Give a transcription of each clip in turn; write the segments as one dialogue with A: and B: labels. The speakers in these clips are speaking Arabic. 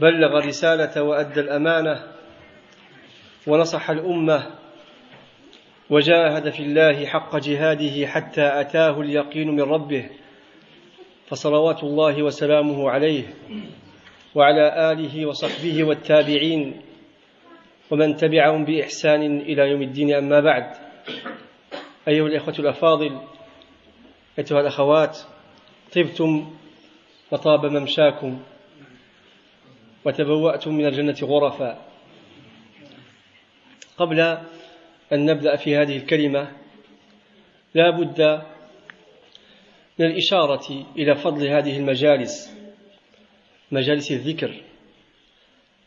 A: بلغ رسالة وأدى الأمانة ونصح الأمة وجاهد في الله حق جهاده حتى أتاه اليقين من ربه فصلوات الله وسلامه عليه وعلى آله وصحبه والتابعين ومن تبعهم بإحسان إلى يوم الدين. أما بعد أيها الإخوة الأفاضل أيها الأخوات طبتم وطاب ممشاكم. وتبوأتم من الجنة غرفا. قبل أن نبدأ في هذه الكلمة لا بد من الإشارة إلى فضل هذه المجالس مجالس الذكر.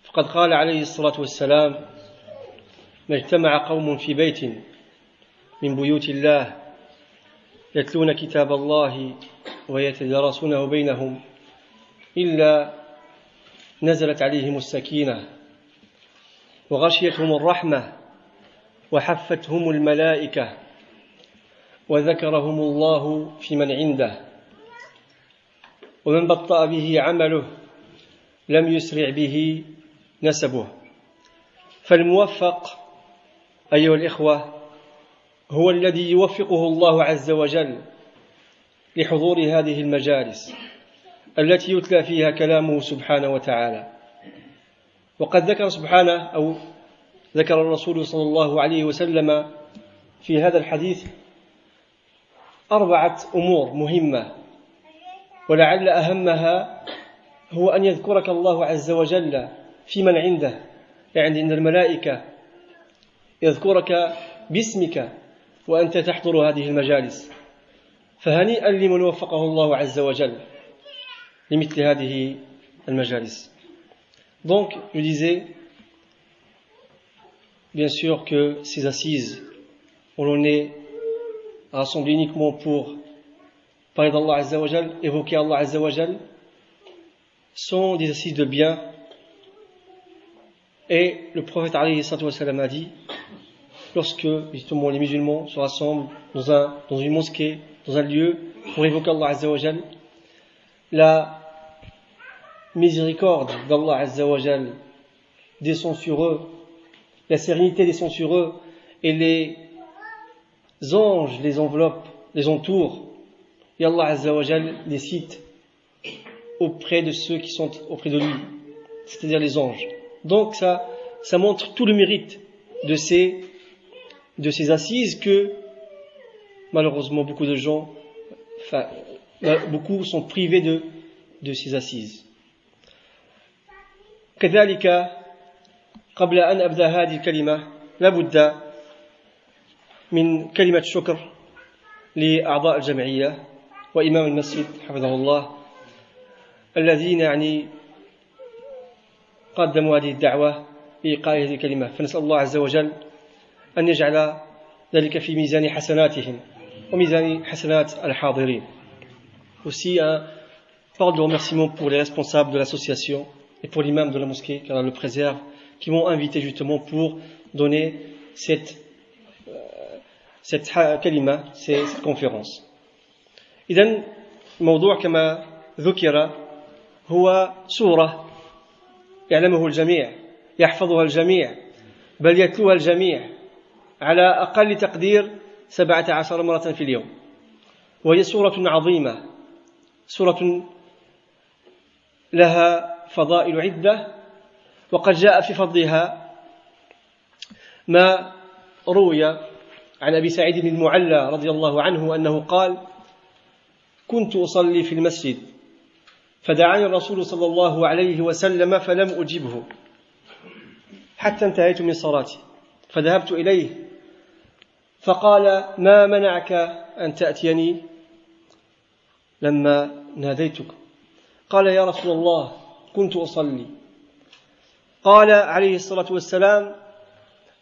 A: فقد قال عليه الصلاة والسلام ما اجتمع قوم في بيت من بيوت الله يتلون كتاب الله ويتدارسونه بينهم إلا نزلت عليهم السكينة وغشيتهم الرحمة وحفتهم الملائكة وذكرهم الله في من عنده. ومن بطأ به عمله لم يسرع به نسبه. فالموفق أيها الإخوة هو الذي يوفقه الله عز وجل لحضور هذه المجالس. التي يتلى فيها كلامه سبحانه وتعالى. وقد ذكر سبحانه أو ذكر الرسول صلى الله عليه وسلم في هذا الحديث أربعة أمور مهمة ولعل أهمها هو أن يذكرك الله عز وجل في من عنده. يعني أن الملائكة يذكرك باسمك وأنت تحضر هذه المجالس. فهنيئا لمن وفقه الله عز وجل. Donc, je disais, bien sûr que ces assises, où l'on est rassemblé uniquement pour parler d'Allah Azzawajal, évoquer Allah Azzawajal, sont des assises de bien. Et le prophète a dit, lorsque justement les musulmans se rassemblent dans, un, dans une mosquée, dans un lieu, pour évoquer Allah Azzawajal, la miséricorde d'Allah Azzawajal descend sur eux, la sérénité descend sur eux, et les anges les enveloppent, les entourent, et Allah Azzawajal les cite auprès de ceux qui sont auprès de lui, c'est-à-dire les anges. Donc ça, ça montre tout le mérite de ces, assises que malheureusement beaucoup de gens, beaucoup sont privés de ces assises. كذلك قبل أن أبدأ هذه الكلمة لابد من كلمة شكر لأعضاء الجمعية وإمام المسجد حفظه الله الذين يعني قدموا هذه الدعوة لإيقاع هذه الكلمة. فنسأل الله عز وجل أن يجعل ذلك في ميزان حسناتهم وميزان حسنات الحاضرين. Aussi un de remerciement pour les responsables de l'association. Et pour l'imam de la mosquée, car le préserve, qui m'ont invité justement pour donner cette, euh, cette kalima, cette conférence. إذن الموضوع كما ذكر هو سورة يعلمه الجميع يحفظها الجميع بل يتلوها الجميع على أقل تقدير سبعة عشر مرة في اليوم وهي سورة عظيمة سورة لها فضائل عدة وقد جاء في فضلها ما روي عن أبي سعيد بن المعلى رضي الله عنه أنه قال كنت أصلي في المسجد فدعاني الرسول صلى الله عليه وسلم فلم أجبه حتى انتهيت من صلاتي فذهبت إليه فقال ما منعك أن تأتيني لما ناديتك؟ قال يا رسول الله كنت أصلي. قال عليه الصلاة والسلام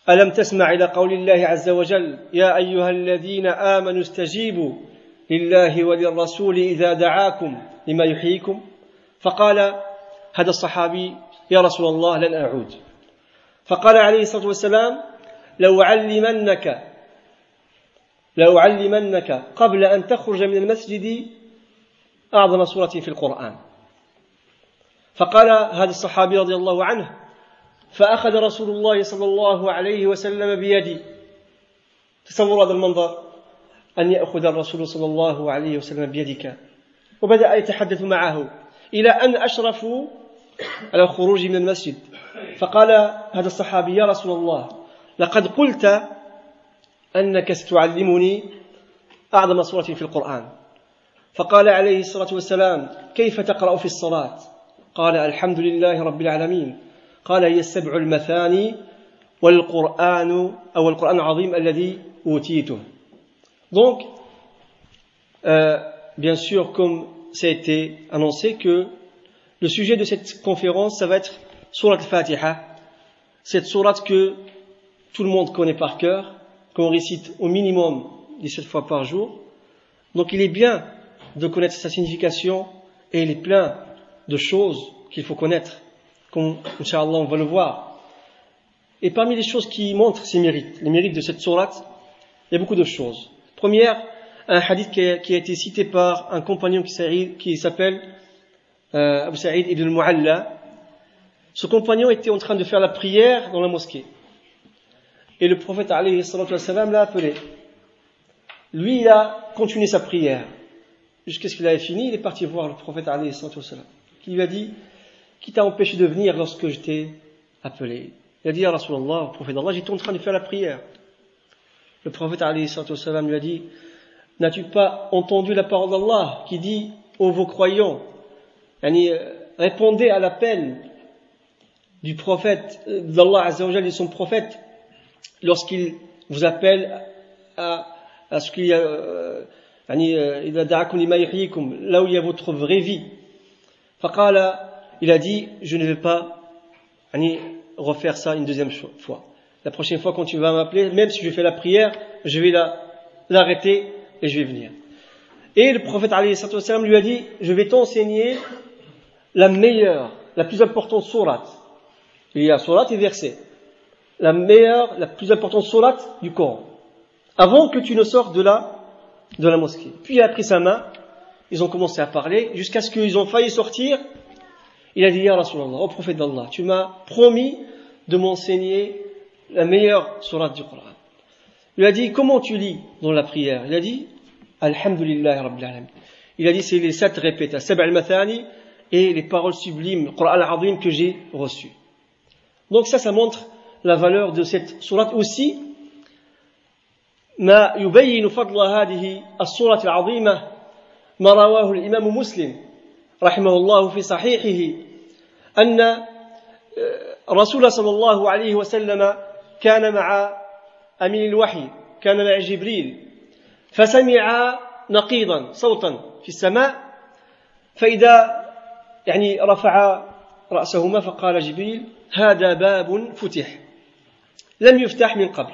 A: ألم تسمع إلى قول الله عز وجل يا أيها الذين آمنوا استجيبوا لله وللرسول إذا دعاكم لما يحييكم؟ فقال هذا الصحابي يا رسول الله لن أعود. فقال عليه الصلاة والسلام لو علمنك لو علمنك قبل أن تخرج من المسجد أعظم سورة في القرآن. فقال هذا الصحابي رضي الله عنه فأخذ رسول الله صلى الله عليه وسلم بيدي. تصور هذا المنظر؟ أن يأخذ الرسول صلى الله عليه وسلم بيدك. وبدأ يتحدث معه إلى أن أشرفوا على الخروج من المسجد. فقال هذا الصحابي يا رسول الله لقد قلت أنك ستعلمني أعظم سورة في القرآن. فقال عليه الصلاة والسلام كيف تقرأ في الصلاة؟ قال الحمد لله رب العالمين قال هي السبع المثاني والقرآن أو القرآن العظيم الذي أوتيته Donc, euh, bien sûr, comme ça a été annoncé, que le sujet de cette conférence, ça va être Surat al-Fatiha, cette surat que tout le monde connaît par cœur, qu'on récite au minimum 17 fois par jour. Donc il est bien de connaître sa signification et il est plein de choses qu'il faut connaître, comme Inch'Allah on va le voir. Et parmi les choses qui montrent ses mérites, les mérites de cette sourate, il y a beaucoup de choses. Première, un hadith qui a, été cité par un compagnon qui s'appelle euh, Abu Sa'id ibn al-Mu'alla. Ce compagnon était en train de faire la prière dans la mosquée. Et le prophète l'a appelé. Lui, il a continué sa prière. Jusqu'à ce qu'il avait fini, il est parti voir le prophète qui lui a dit Qui t'a empêché de venir lorsque je t'ai appelé Il a dit à Rasulallah, au prophète d'Allah, j'étais en train de faire la prière. Le prophète lui a dit N'as-tu pas entendu la parole d'Allah qui dit Ô vos croyants, euh, répondez à l'appel du prophète euh, d'Allah et de son prophète lorsqu'il vous appelle à, à ce qu'il y a euh, là où il y a votre vraie vie il a dit je ne vais pas refaire ça une deuxième fois. La prochaine fois quand tu vas m'appeler même si je fais la prière je vais l'arrêter et je vais venir. Et le prophète lui a dit je vais t'enseigner la meilleure la plus importante sourate. Il y a sourate et verset. La meilleure, la plus importante sourate du Coran, avant que tu ne sortes de la, de la mosquée. Puis il a pris sa main, ils ont commencé à parler, jusqu'à ce qu'ils ont failli sortir. Il a dit, Ya Rasulallah, au prophète d'Allah, tu m'as promis de m'enseigner la meilleure sourate du Coran. Il a dit, comment tu lis dans la prière Il a dit, Alhamdulillah Rabbil Alamin. Il a dit, c'est les sept répétas, Sab al-Mathani, et les paroles sublimes, le Coran al-Azim que j'ai reçues. Donc ça, ça montre la valeur de cette sourate aussi ما يبين فضل هذه الصورة العظيمة ما رواه الإمام مسلم رحمه الله في صحيحه أن الرسول صلى الله عليه وسلم كان مع أمين الوحي كان مع جبريل فسمع نقيضا صوتا في السماء فإذا يعني رفع رأسهما فقال جبريل هذا باب فتح لم يفتح من قبل.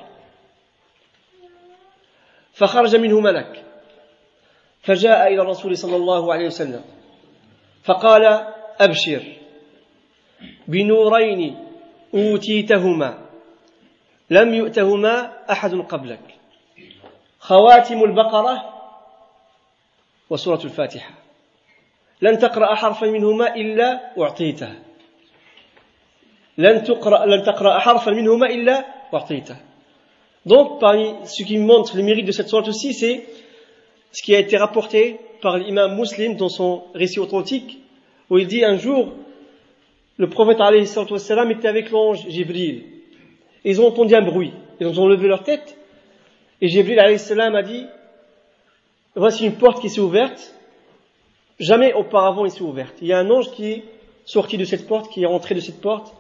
A: فخرج منه ملك. فجاء إلى الرسول صلى الله عليه وسلم. فقال أبشر. بنورين أوتيتهما. لم يؤتهما أحد قبلك. خواتم البقرة وسورة الفاتحة. لن تقرأ حرفا منهما إلا أعطيته لن تقرأ لن تقرأ حرفا منهما إلا Donc, parmi ce qui montre le mérite de cette sourate aussi, c'est ce qui a été rapporté par l'imam muslim dans son récit authentique, où il dit un jour, le prophète salam était avec l'ange Jibril. Ils ont entendu un bruit. Ils ont levé leur tête. Et Jibril a dit, voici une porte qui s'est ouverte. Jamais auparavant il s'est ouverte. Il y a un ange qui est sorti de cette porte, qui est rentré de cette porte.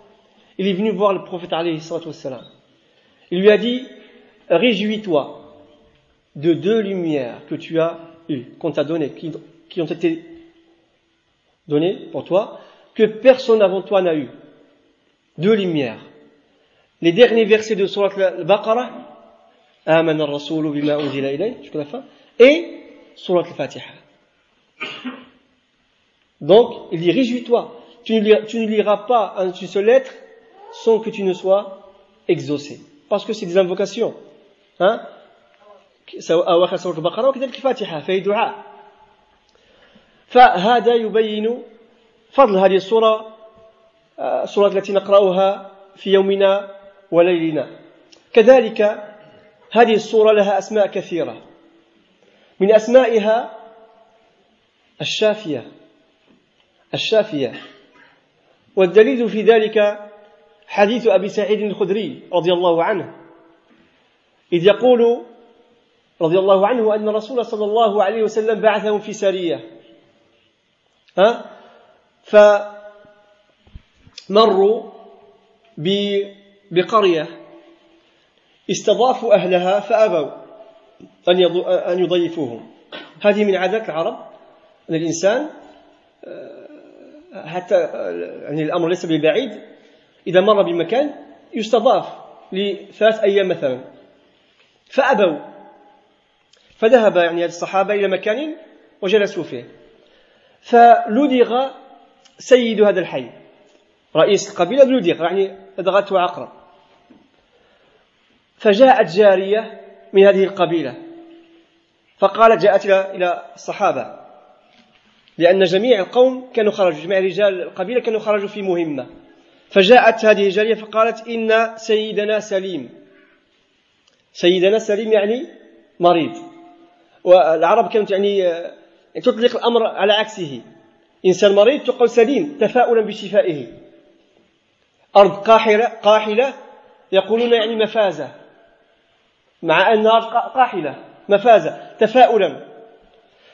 A: Il est venu voir le prophète. Il lui a dit, réjouis-toi de deux lumières que tu as eues, qu'on t'a données, qui, ont été données pour toi, que personne avant toi n'a eu. deux lumières. Les derniers versets de Surat al-Baqarah, Amen al-Rasoul bima unzila ilay, jusqu'à la fin, et Surat al-Fatiha. Donc, il dit, réjouis-toi. Tu, ne liras pas une seule lettre sans que tu ne sois exaucé. Parce que c'est des invocations. Hein أواخر سورة البقرة وكذلك الفاتحة فهي دعاء. فهذا يبين فضل هذه السورة السورة التي نقرأها في يومنا وليلنا. كذلك هذه السورة لها أسماء كثيرة. من أسمائها الشافية. الشافية. والدليل في ذلك حديث أبي سعيد الخدري رضي الله عنه. إذ يقول رضي الله عنه أن الرسول صلى الله عليه وسلم بعثهم في سرية ها؟ فمروا بقرية. استضافوا أهلها فأبوا أن يضيفوهم. هذه من عادات العرب أن الإنسان حتى يعني الأمر ليس ببعيد إذا مر بمكان يستضاف لثلاث أيام مثلا. فأبوا. فذهب يعني الصحابة إلى مكان وجلسوا فيه. فلدغ سيد هذا الحي رئيس القبيلة لدغ يعني لدغته عقرب. فجاءت جارية من هذه القبيلة فقالت جاءت إلى الصحابة لأن جميع القوم كانوا خرجوا جميع رجال القبيلة كانوا خرجوا في مهمة. فجاءت هذه الجارية فقالت إن سيدنا سليم سيدنا سليم يعني مريض. والعرب كانت يعني تطلق الأمر على عكسه. إنسان مريض تقول سليم تفاؤلا بشفائه. أرض قاحلة, قاحلة يقولون يعني مفازة مع أنها قاحلة مفازة تفاؤلا.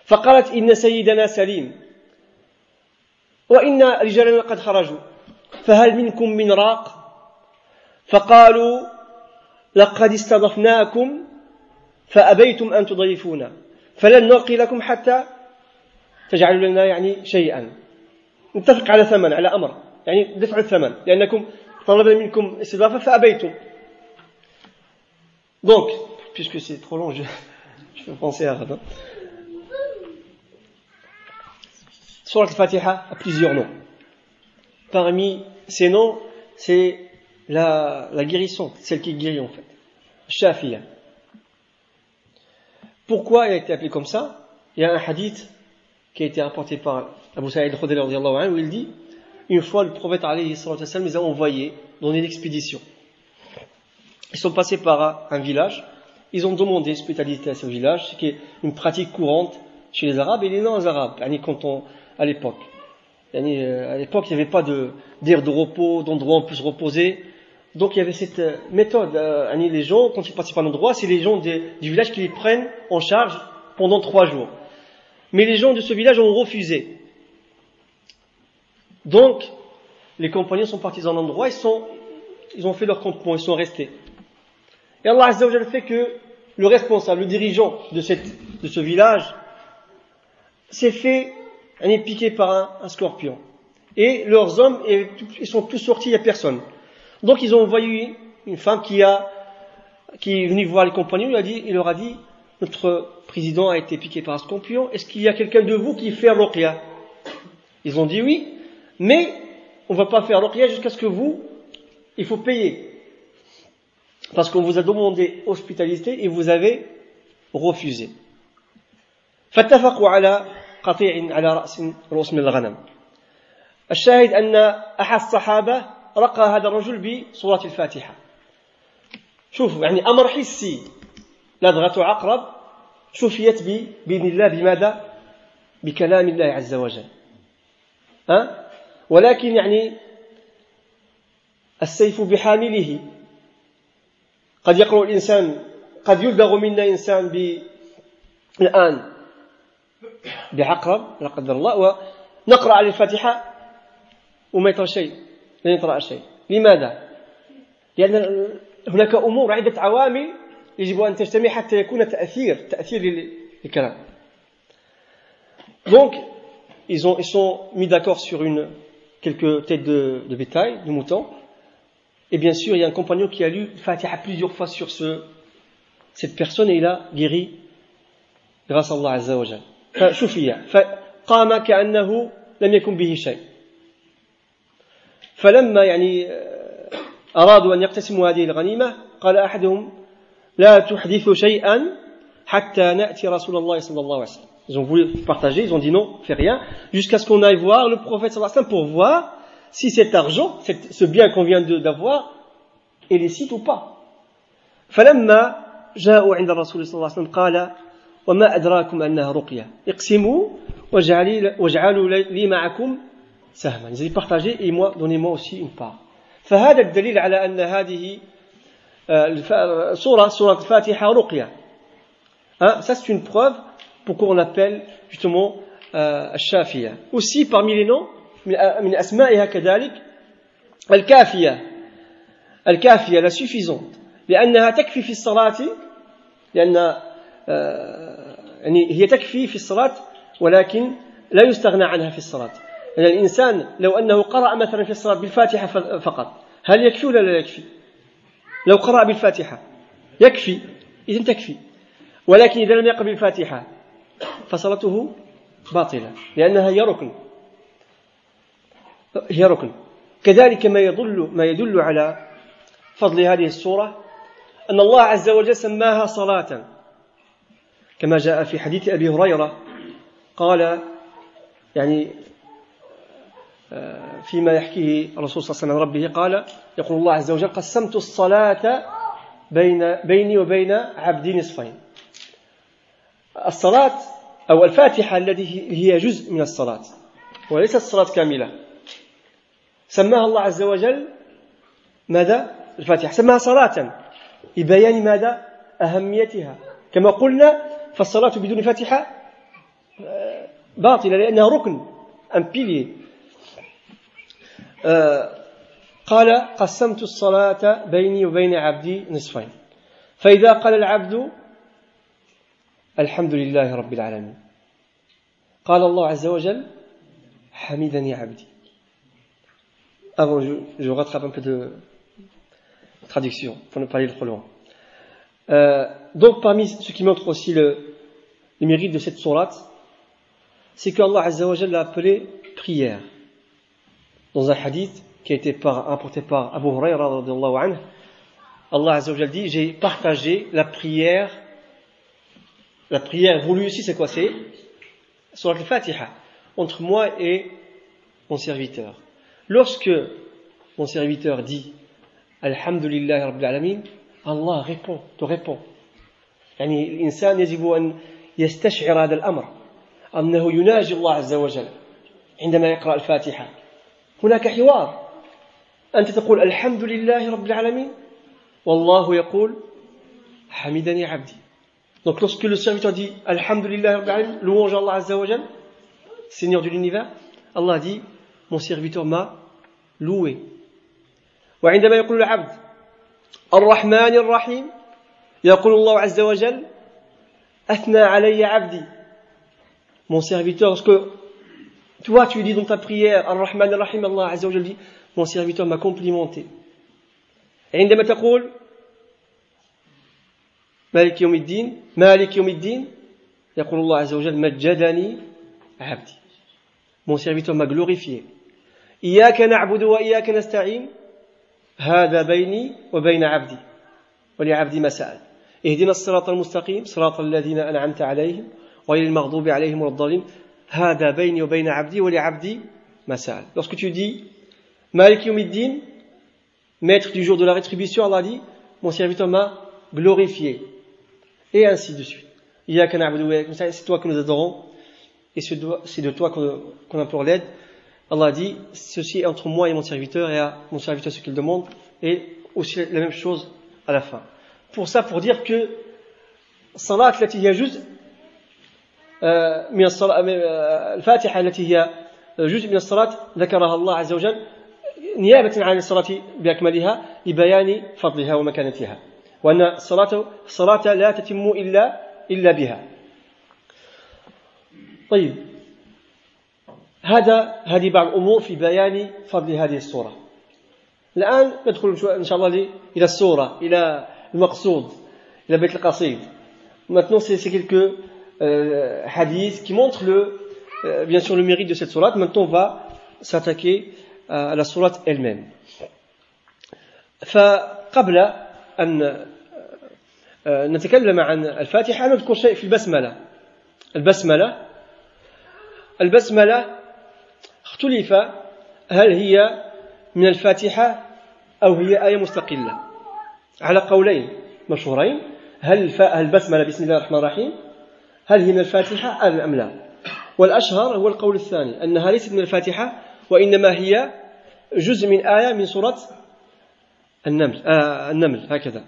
A: فقالت إن سيدنا سليم وإن رجالنا قد خرجوا فهل منكم من راق؟ فقالوا لقد استضفناكم فأبيتم أن تضيفونا. فلن نلقي لكم حتى تجعلوا لنا يعني شيئا نتفق على ثمن على أمر يعني دفع الثمن لأنكم طلبنا منكم استضافة فأبيتم Donc, puisque c'est trop long, je, je vais penser à ça. Surat al-Fatiha a plusieurs noms. Parmi ces noms, c'est la, la guérison, celle qui guérit en fait. Shafiya. pourquoi elle a été appelée comme ça? Il y a un hadith qui a été rapporté par Abu Sa'id al-Khudri où il dit Une fois, le prophète les a envoyés dans une expédition. Ils sont passés par un village, ils ont demandé hospitalité à ce village, ce qui est une pratique courante chez les Arabes et les non-Arabes. À l'époque. Euh, à l'époque, il n'y avait pas d'air de, repos, d'endroit où on peut se reposer. Donc il y avait cette euh, méthode. Euh, les gens, quand ils participent à un endroit, c'est les gens du village qui les prennent en charge pendant trois jours. Mais les gens de ce village ont refusé. Donc, les compagnons sont partis dans l'endroit, ils, ils ont fait leur campement, ils sont restés. Et Allah Azza wa fait que le responsable, le dirigeant de, ce village, s'est fait piqué par un, scorpion. Et leurs hommes, ils sont tous sortis, il n'y a personne. Donc ils ont envoyé une femme qui a, qui est venue voir les compagnons, il, a dit, il leur a dit, notre président a été piqué par un scorpion, est-ce qu'il y a quelqu'un de vous qui fait ruqya Ils ont dit oui, mais on ne va pas faire ruqya jusqu'à ce que vous, il faut payer. Parce qu'on vous a demandé hospitalité et vous avez refusé. قطيع على رأس رؤوس من الغنم الشاهد أن أحد الصحابة رقى هذا الرجل بصورة الفاتحة. شوفوا يعني أمر حسي. لدغة عقرب. شفيت بإذن الله بماذا؟ بكلام الله عز وجل. ها؟ ولكن يعني السيف بحامله. قد يقرأ الإنسان قد يلدغ منا إنسان الآن بعقرب لا قدر الله. ونقرأ على الفاتحة. وما يطرأ شيء. لا يطرأ شيء لماذا؟ لأن هناك أمور عدة عوامل يجب أن تجتمع حتى يكون تأثير تأثير للكلام Donc, ils, ont, ils sont mis d'accord sur une, quelques têtes de, de bétail, de moutons, Et bien sûr, il y a un compagnon qui a lu Fatiha plusieurs fois sur ce, cette personne et il a guéri grâce à Allah Azza wa Jal. فشفي فقام كأنه لم يكن به شيء فلما يعني أرادوا أن يقتسموا هذه الغنيمة قال أحدهم لا تحدث شيئا حتى نأتي رسول الله صلى الله عليه وسلم Ils ont voulu partager, ils ont dit non, fais rien, jusqu'à ce qu'on aille voir le prophète sallallahu alayhi wa sallam pour voir si cet argent, ce bien qu'on vient d'avoir, est licite ou pas. فلما جاءوا عند الرسول صلى الله عليه وسلم قال وما أدراكم أنها رقية اقسموا واجعلوا لي معكم سهما. ils ont dit partagez et moi donnez-moi aussi une part فهذا الدليل على أن هذه سورة سورة الفاتحة رقية. Ça c'est une preuve pourquoi on appelle justement euh, الشافية aussi parmi les noms من أسمائها كذلك الكافية الكافية لا suffisante. لأنها تكفي في الصلاة لأن يعني هي تكفي في الصلاة ولكن لا يستغنى عنها في الصلاة. يعني الإنسان لو أنه قرأ مثلا في الصلاة بالفاتحة فقط هل يكفي ولا لا يكفي؟ لو قرأ بالفاتحة يكفي إذن تكفي. ولكن إذا لم يقرأ بالفاتحة فصلاته باطلة لأنها هي ركن. هي ركن. كذلك ما يدل ما يدل على فضل هذه السورة أن الله عز وجل سماها صلاة. كما جاء في حديث أبي هريرة قال يعني فيما يحكيه الرسول صلى الله عليه وسلم ربه قال يقول الله عز وجل قسمت الصلاة بين بيني وبين عبدي نصفين. الصلاة أو الفاتحة التي هي جزء من الصلاة وليست الصلاة كاملة. سماها الله عز وجل ماذا؟ الفاتحة. سماها صلاة لبيان ماذا؟ أهميتها. كما قلنا فالصلاة بدون فاتحة آه، باطلة لأنها ركن أم بيلي آه، قال قسمت الصلاة بيني وبين عبدي نصفين فإذا قال العبد الحمد لله رب العالمين قال الله عز وجل حمدني عبدي Avant, je, je rattrape un peu de traduction pour ne pas aller trop loin. Euh, donc, parmi ce qui montre aussi le, le mérite de cette sourate, c'est qu'Allah l'a appelé prière. Dans un hadith qui a été par, rapporté par Abu Huraira, anhu, Allah Azzawajal dit J'ai partagé la prière. La prière voulue ici, c'est quoi C'est Surat al-Fatiha, entre moi et mon serviteur. Lorsque mon serviteur dit Alhamdulillah Rabbil Alamin, Allah répond, te répond. يعني الإنسان يجب أن يستشعر هذا الأمر أنه يناجي الله عز وجل عندما يقرأ الفاتحة هناك حوار أنت تقول الحمد لله رب العالمين والله يقول حمدني عبدي Donc lorsque le serviteur dit Alhamdulillah louange Allah Azza wa Jal, Seigneur de l'univers, Allah dit Mon serviteur m'a loué. وعندما يقول العبد الرحمن الرحيم يقول الله عز وجل أثنى علي عبدي mon serviteur lorsque toi tu dis dans ta prière الرحمن الرحيم الله عز وجل dit mon serviteur m'a complimenté. عندما تقول مالك يوم الدين مالك يوم الدين يقول الله عز وجل مجدني عبدي mon serviteur m'a glorifié. إياك نعبد وإياك نستعين هذا بيني وبين عبدي ولعبدي ما سأل اهدنا الصراط المستقيم صراط الذين أنعمت عليهم غير المغضوب عليهم ولا Abdi. Lorsque tu dis Malik yawmiddin, maître du jour de la rétribution, Allah dit Mon serviteur m'a glorifié. Et ainsi de suite. Il y a qu'un serviteur. C'est toi que nous adorons et c'est de toi qu'on implore l'aide. Allah dit Ceci est entre moi et mon serviteur et à mon serviteur ce qu'il demande. Et aussi la même chose à la fin. Pour ça, pour dire que Salat, là, il y a juste من الصلاة الفاتحة التي هي جزء من الصلاة ذكرها الله عز وجل نيابة عن الصلاة بأكملها لبيان فضلها ومكانتها وأن الصلاة الصلاة لا تتم إلا إلا بها. طيب. هذا هذه بعض الأمور في بيان فضل هذه السورة. الآن ندخل إن شاء الله إلى السورة إلى المقصود إلى بيت القصيد. Maintenant, c'est quelques euh, hadiths qui montrent le, euh, bien sûr le mérite de cette sourate. Maintenant, on va s'attaquer à la sourate elle-même. فقبل أن نتكلم عن الفاتحة نذكر شيء في البسملة البسملة البسملة اختلف هل هي من الفاتحة أو هي آية مستقلة على قولين مشهورين هل البسملة بسم الله الرحمن الرحيم هل هي من الفاتحة أم لا؟ والأشهر هو القول الثاني أنها ليست من الفاتحة وإنما هي جزء من آية من سورة النمل آه النمل هكذا.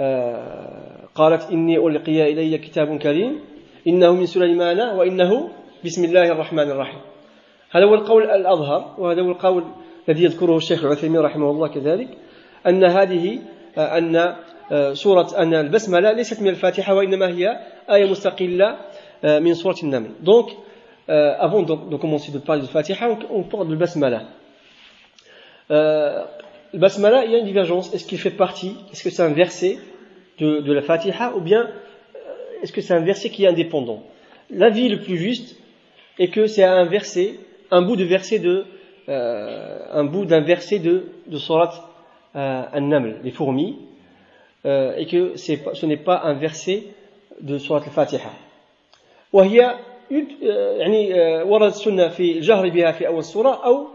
A: آه قالت إني ألقي إلي كتاب كريم إنه من سليمان وإنه بسم الله الرحمن الرحيم. هذا هو القول الأظهر وهذا هو القول الذي يذكره الشيخ العثيمين رحمه الله كذلك أن هذه آه، أن آه، سورة أن البسملة ليست من الفاتحة وإنما هي aya mustaqilla euh, min surat al-naml. Donc, euh, avant de, de, commencer de parler de Fatiha, on, parle de basmala. Euh, le basmala, il y a une divergence. Est-ce qu'il fait partie, est-ce que c'est un verset de, la Fatiha, ou bien euh, est-ce que c'est un verset qui est indépendant? L'avis le plus juste est que c'est un verset, un bout de verset de, un bout d'un verset de, de Surat An-Naml, les fourmis, et que ce n'est pas un verset de Surat al-Fatiha. وهي يعني ورد السنة في الجهر بها في أول السورة أو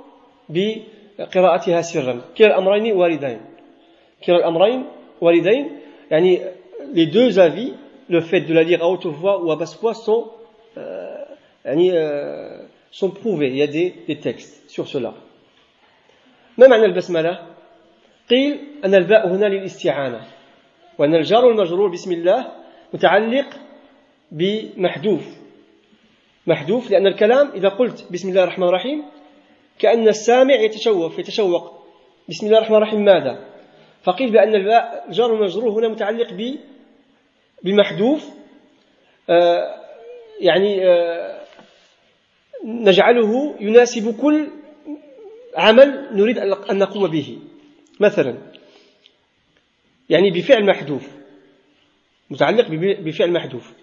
A: بقراءتها سرا كلا الأمرين واردين كلا الأمرين واردين يعني les deux avis le fait de la lire à haute voix ou à basse voix sont euh, يعني euh, sont prouvés il y a des, des textes sur cela ما معنى البسملة قيل أن الباء هنا للاستعانة وأن الجار والمجرور بسم الله متعلق بمحذوف. محذوف لأن الكلام إذا قلت بسم الله الرحمن الرحيم كأن السامع يتشوق يتشوق بسم الله الرحمن الرحيم ماذا؟ فقيل بأن الجار والمجرور هنا متعلق ب بمحذوف. آه يعني آه نجعله يناسب كل عمل نريد أن نقوم به. مثلا يعني بفعل محذوف. متعلق بفعل محذوف.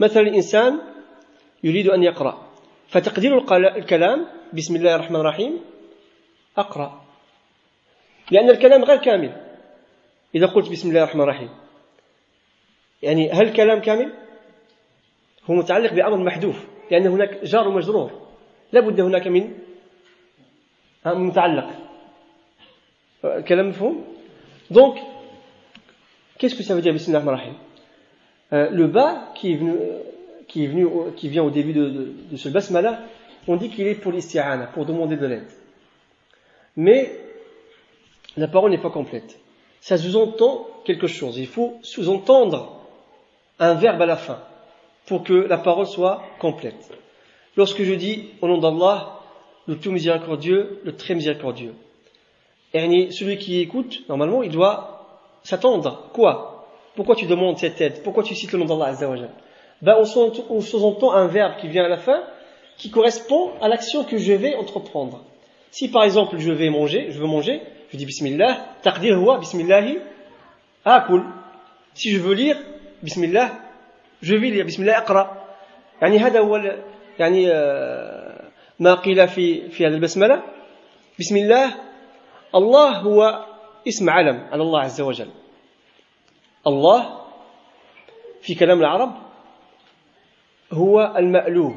A: مثلا الإنسان يريد أن يقرأ فتقدير الكلام بسم الله الرحمن الرحيم أقرأ. لأن الكلام غير كامل. إذا قلت بسم الله الرحمن الرحيم يعني هل الكلام كامل؟ هو متعلق بأمر محذوف لأن هناك جار ومجرور لا بد هناك من متعلق. الكلام مفهوم؟ دونك Qu'est-ce veut dire Bismillah rahim euh, Le bas venu, qui vient au début de, de, de ce basmala, on dit qu'il est pour l'isti'ana, pour demander de l'aide. Mais la parole n'est pas complète. Ça sous-entend quelque chose. Il faut sous-entendre un verbe à la fin pour que la parole soit complète. Lorsque je dis au nom d'Allah, le tout miséricordieux, le très miséricordieux, celui qui écoute, normalement, il doit s'attendre. Quoi? Pourquoi tu demandes cette aide Pourquoi tu cites le nom d'Allah Azzawajal ben, on sous-entend un verbe qui vient à la fin qui correspond à l'action que je vais entreprendre. Si par exemple je vais manger, je veux manger, je dis Bismillah, taqdir huwa Bismillahi akul. Si je veux lire, Bismillah, je vais lire Bismillah aqra. يعني هذا هو يعني ما قيل في في هذا البسملة بسم الله الله هو اسم علم على الله عز وجل الله في كلام العرب هو المألوه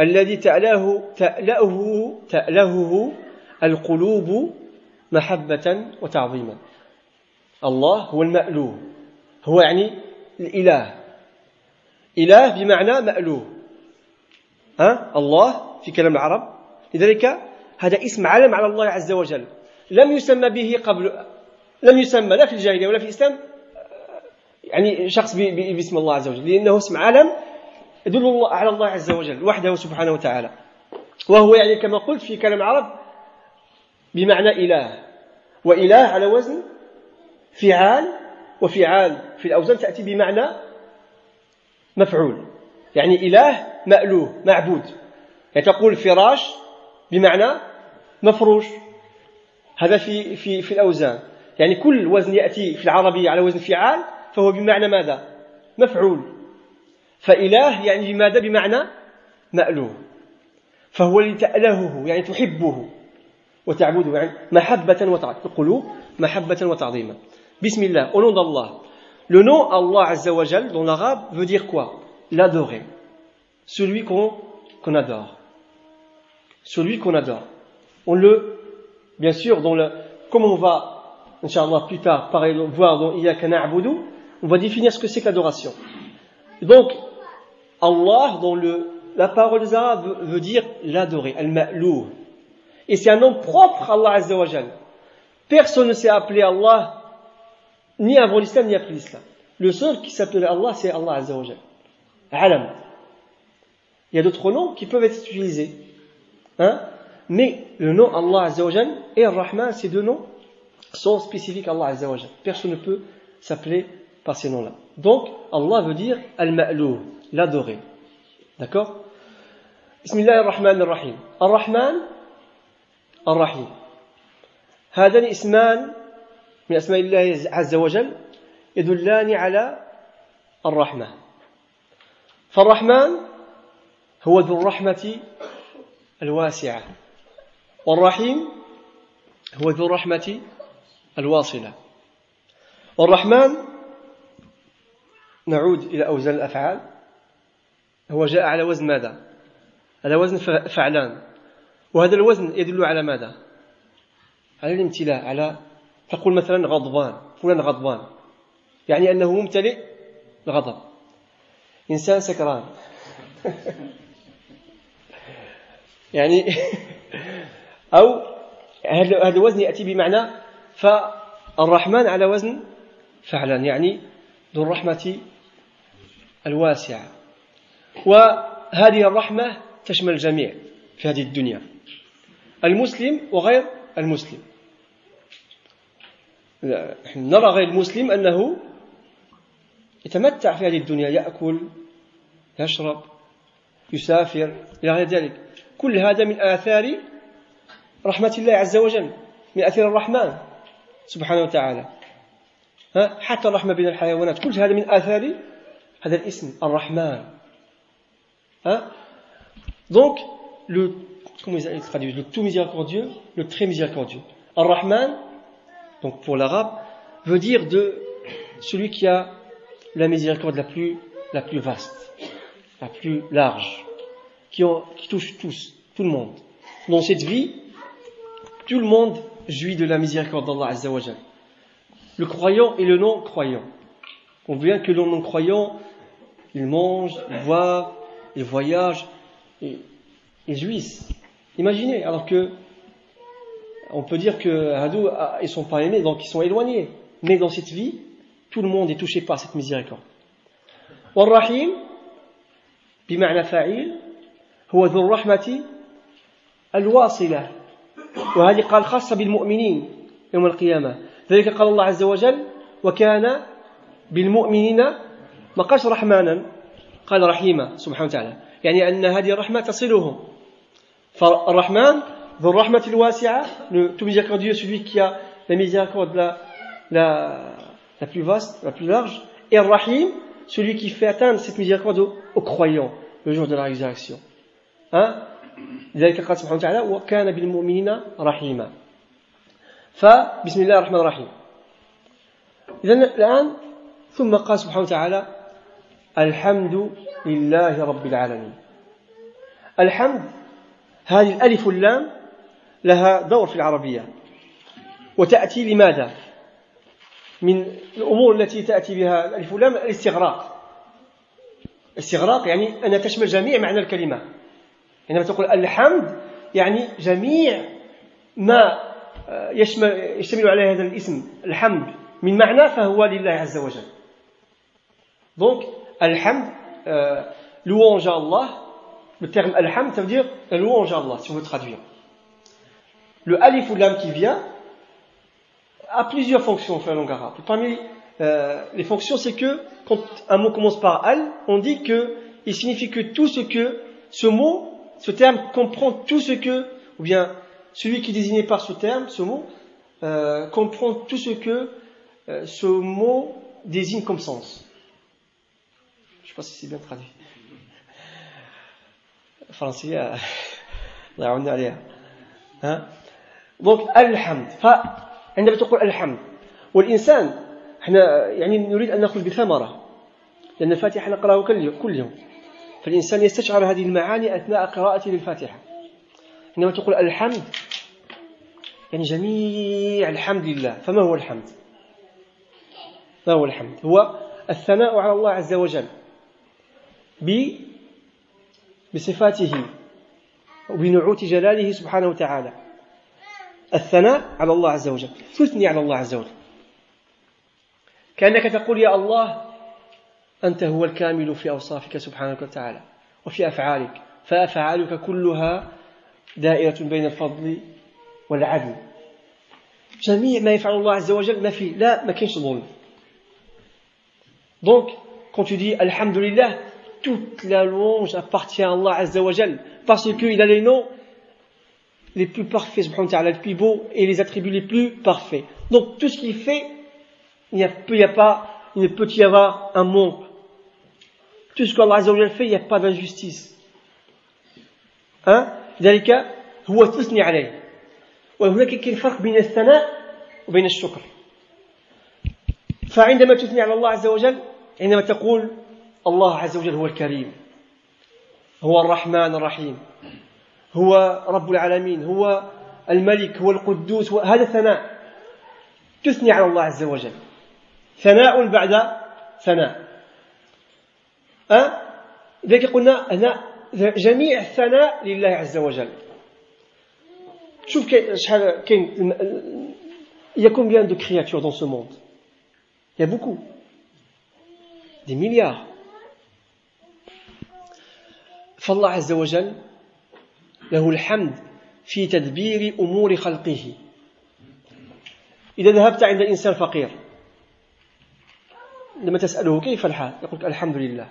A: الذي تألاه تألهه تألهه القلوب محبة وتعظيما. الله هو المألوه. هو يعني الإله. إله بمعنى مألوه. ها؟ الله في كلام العرب. لذلك هذا اسم علم على الله عز وجل. لم يسمى به قبل لم يسمى لا في الجاهلية ولا في الإسلام يعني شخص باسم الله عز وجل لأنه اسم علم يدل على الله عز وجل وحده سبحانه وتعالى. وهو يعني كما قلت في كلام العرب بمعنى إله. وإله على وزن فعال وفعال في الأوزان تأتي بمعنى مفعول. يعني إله مألوه معبود. يعني تقول فراش بمعنى مفروش. هذا في في في الأوزان. يعني كل وزن يأتي في العربية على وزن فعال فهو بمعنى ماذا؟ مفعول. فإله يعني بماذا بمعنى مألوه. فهو الذي تألهه يعني تحبه وتعبده يعني محبة وتعظيما. القلوب محبة وتعظيما. بسم الله. Au nom d'Allah. Le nom Allah Azza wa Jal dans l'arabe veut dire quoi? L'adorer. Celui qu'on qu'on adore. Celui qu'on adore. On le bien sûr dans le comme on va Inch'Allah plus tard voir dans Iyaka na'budu on va définir ce que c'est que l'adoration. Donc Allah dans le la parole des arabes veut, dire l'adorer al-ma'lou et c'est un nom propre à Allah Azza wa Jal. Personne ne s'est appelé Allah ni avant l'islam ni après l'islam. Le seul qui s'appelait Allah c'est Allah Azza wa Jal. Alam. Il y a d'autres noms qui peuvent être utilisés. Hein? Mais le nom Allah Azzawajal et Ar-Rahman, ces deux noms sont spécifiques à Allah Azzawajal. Personne ne peut s'appeler par ces noms-là. Donc, Allah veut dire Al-Ma'lou, l'adoré. D'accord Bismillah ar-Rahman ar-Rahim. Ar-Rahman, Ar-Rahim. هذان اسمان من أسماء الله عز وجل يدلان على الرحمة فالرحمن هو ذو الرحمة الواسعة والرحيم هو ذو الرحمة الواصلة. والرحمن نعود إلى أوزان الأفعال. هو جاء على وزن ماذا؟ على وزن فعلان. وهذا الوزن يدل على ماذا؟ على الامتلاء على تقول مثلا غضبان فلان غضبان. يعني أنه ممتلئ الغضب. إنسان سكران. يعني أو هذا الوزن يأتي بمعنى فالرحمن على وزن فعلا يعني ذو الرحمة الواسعة. وهذه الرحمة تشمل الجميع في هذه الدنيا المسلم وغير المسلم. نرى غير المسلم أنه يتمتع في هذه الدنيا يأكل يشرب يسافر إلى غير ذلك. كل هذا من آثار رحمة الله عز وجل من أثير الرحمن. سبحانه وتعالى ها حتى الرحمة بين الحيوانات كل هذا من آثار هذا الاسم الرحمن ها donc le comment ils traduisent le tout miséricordieux le très miséricordieux الرحمن donc pour l'arabe veut dire de celui qui a la miséricorde la plus la plus vaste la plus large qui, ont, qui touche tous tout le monde dans cette vie tout le monde jouit de la miséricorde d'Allah Azzawajal. Le croyant et le non-croyant. On voit bien que le non-croyant, il mange, il voit, il voyage, et, il jouissent. Imaginez, alors que on peut dire que Hadou, ils sont pas aimés, donc ils sont éloignés. Mais dans cette vie, tout le monde est touché par cette miséricorde. والرحيم بمعنى فاعل هو ذو الرحمة الواصلة وهذه قال خاصة بالمؤمنين يوم القيامة ذلك قال الله عز وجل وكان بالمؤمنين ما قالش رحمانا قال رحيما سبحانه وتعالى يعني أن هذه الرحمة تصلهم فالرحمن ذو الرحمة الواسعة le tout miséricordieux celui qui a la miséricorde la, la, la plus vaste, la plus large et Rahim celui qui fait atteindre cette miséricorde aux, aux croyants le jour de la résurrection hein لذلك قال سبحانه وتعالى وكان بالمؤمنين رحيما. فبسم الله الرحمن الرحيم. إذا الآن ثم قال سبحانه وتعالى الحمد لله رب العالمين. الحمد هذه الألف واللام لها دور في العربية. وتأتي لماذا؟ من الأمور التي تأتي بها الألف واللام الاستغراق. الاستغراق يعني أنها تشمل جميع معنى الكلمة. عندما تقول الحمد يعني جميع ما يشمل, يشتمل عليه هذا الاسم الحمد من معنى فهو لله عز وجل donc الحمد louange à Allah le terme alhamd ça veut dire louange à Allah si on veut traduire le alif ou l'âme qui vient a plusieurs fonctions en langue arabe parmi euh, les fonctions c'est que quand un mot commence par al on dit que il signifie que tout ce que ce mot ce terme comprend tout ce que, ou bien celui qui est désigné par ce terme, ce mot, euh, comprend tout ce que euh, ce mot désigne comme sens. Je ne sais pas si c'est bien traduit. Français, euh, hein? donc الحمد فعندما تقول الحمد والإنسان احنا يعني نريد أن نأخذ بثمرة لأن الفاتحة نقرأه كل يوم فالإنسان يستشعر هذه المعاني أثناء قراءته للفاتحة. عندما تقول الحمد يعني جميع الحمد لله. فما هو الحمد؟ ما هو الحمد؟ هو الثناء على الله عز وجل بصفاته وبنعوت جلاله سبحانه وتعالى. الثناء على الله عز وجل تثني على الله عز وجل. كأنك تقول يا الله أنت هو الكامل في أوصافك سبحانك وتعالى وفي أفعالك فأفعالك كلها دائرة بين الفضل والعدل. جميع ما يفعل الله عز وجل ما في لا ما كاينش ظلم. Donc quand tu dis الحمد لله toute la louange appartient à الله عز وجل parce qu'il a les noms les plus parfaits سبحانه وتعالى les plus beaux et les attributs les plus parfaits donc tout ce qu'il fait il n'y a, a pas il peut y avoir un manque Tout ce qu' Allah جل fait, il n'y a pas d'injustice. Hein ذلك هو تثني عليه وهناك فرق بين الثناء وبين الشكر فعندما تثني على الله عز وجل عندما تقول الله عز وجل هو الكريم. هو الرحمن الرحيم. هو رب العالمين. هو الملك هو القدوس هذا ثناء. تثني على الله عز وجل. ثناء بعد ثناء. أه؟ لذلك قلنا هنا جميع الثناء لله عز وجل شوف شحال كاين de créatures dans ce monde Il y a beaucoup. Des milliards. فالله عز وجل له الحمد في تدبير أمور خلقه إذا ذهبت عند إنسان فقير لما تسأله كيف الحال يقول الحمد لله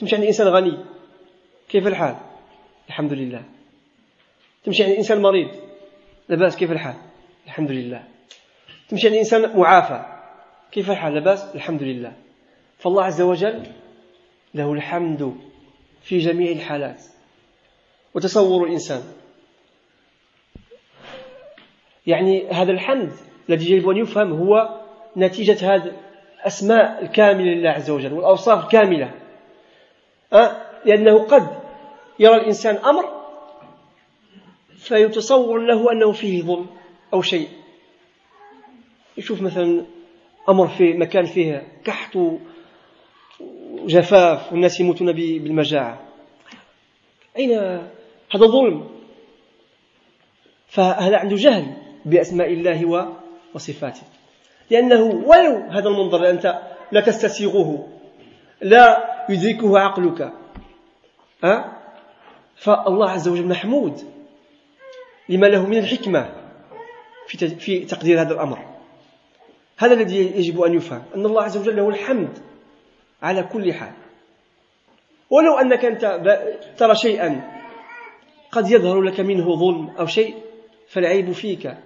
A: تمشي عند إنسان غني. كيف الحال؟ الحمد لله تمشي عند إنسان مريض. لاباس كيف الحال؟ الحمد لله تمشي عند إنسان معافى. كيف الحال؟ لاباس الحمد لله فالله عز وجل له الحمد في جميع الحالات. وتصور الإنسان. يعني هذا الحمد الذي يجب أن يفهم هو نتيجة هذا الأسماء الكاملة لله عز وجل والأوصاف الكاملة؟ لأنه قد يرى الإنسان أمر فيتصور له أنه فيه ظلم أو شيء. يشوف مثلا أمر في مكان فيه كحت وجفاف والناس يموتون بالمجاعة. أين هذا ظلم فهذا عنده جهل بأسماء الله وصفاته. لأنه ولو هذا المنظر أنت لا تستسيغه لا يدركه عقلك. أه؟ فالله عز وجل محمود لما له من الحكمة في تقدير هذا الأمر. هذا الذي يجب أن يفهم أن الله عز وجل له الحمد على كل حال. ولو أنك أنت ترى شيئا قد يظهر لك منه ظلم أو شيء فالعيب فيك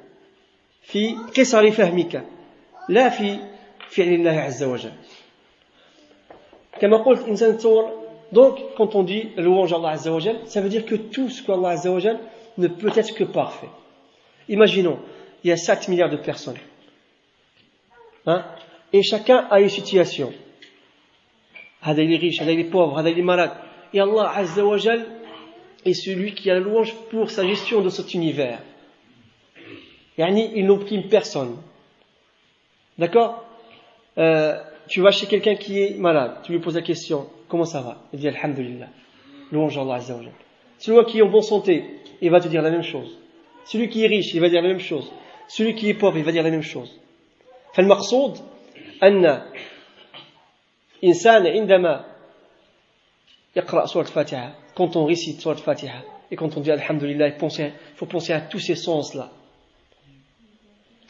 A: في قصر فهمك لا في فعل الله عز وجل. Donc, quand on dit louange à Allah Azzawajal, ça veut dire que tout ce qu'Allah Azzawajal ne peut être que parfait. Imaginons, il y a 7 milliards de personnes. Hein, et chacun a une situation. Hada il est riche, Hada il est pauvre, Hada il est malade. Et Allah Azzawajal est celui qui a la louange pour sa gestion de cet univers. Yani, il n'opprime personne. D'accord? Euh, Tu vas chez quelqu'un qui est malade, tu lui poses la question, comment ça va Il dit Alhamdulillah. Louange à Allah Azza wa Jal. Celui qui est en bonne santé, il va te dire la même chose. Celui qui est riche, il va dire la même chose. Celui qui est pauvre, il va dire la même chose. فالمقصود أن إنسان عندما يقرأ سورة الفاتحة quand on récite سورة الفاتحة et quand on dit Alhamdulillah il faut penser à tous ces sens là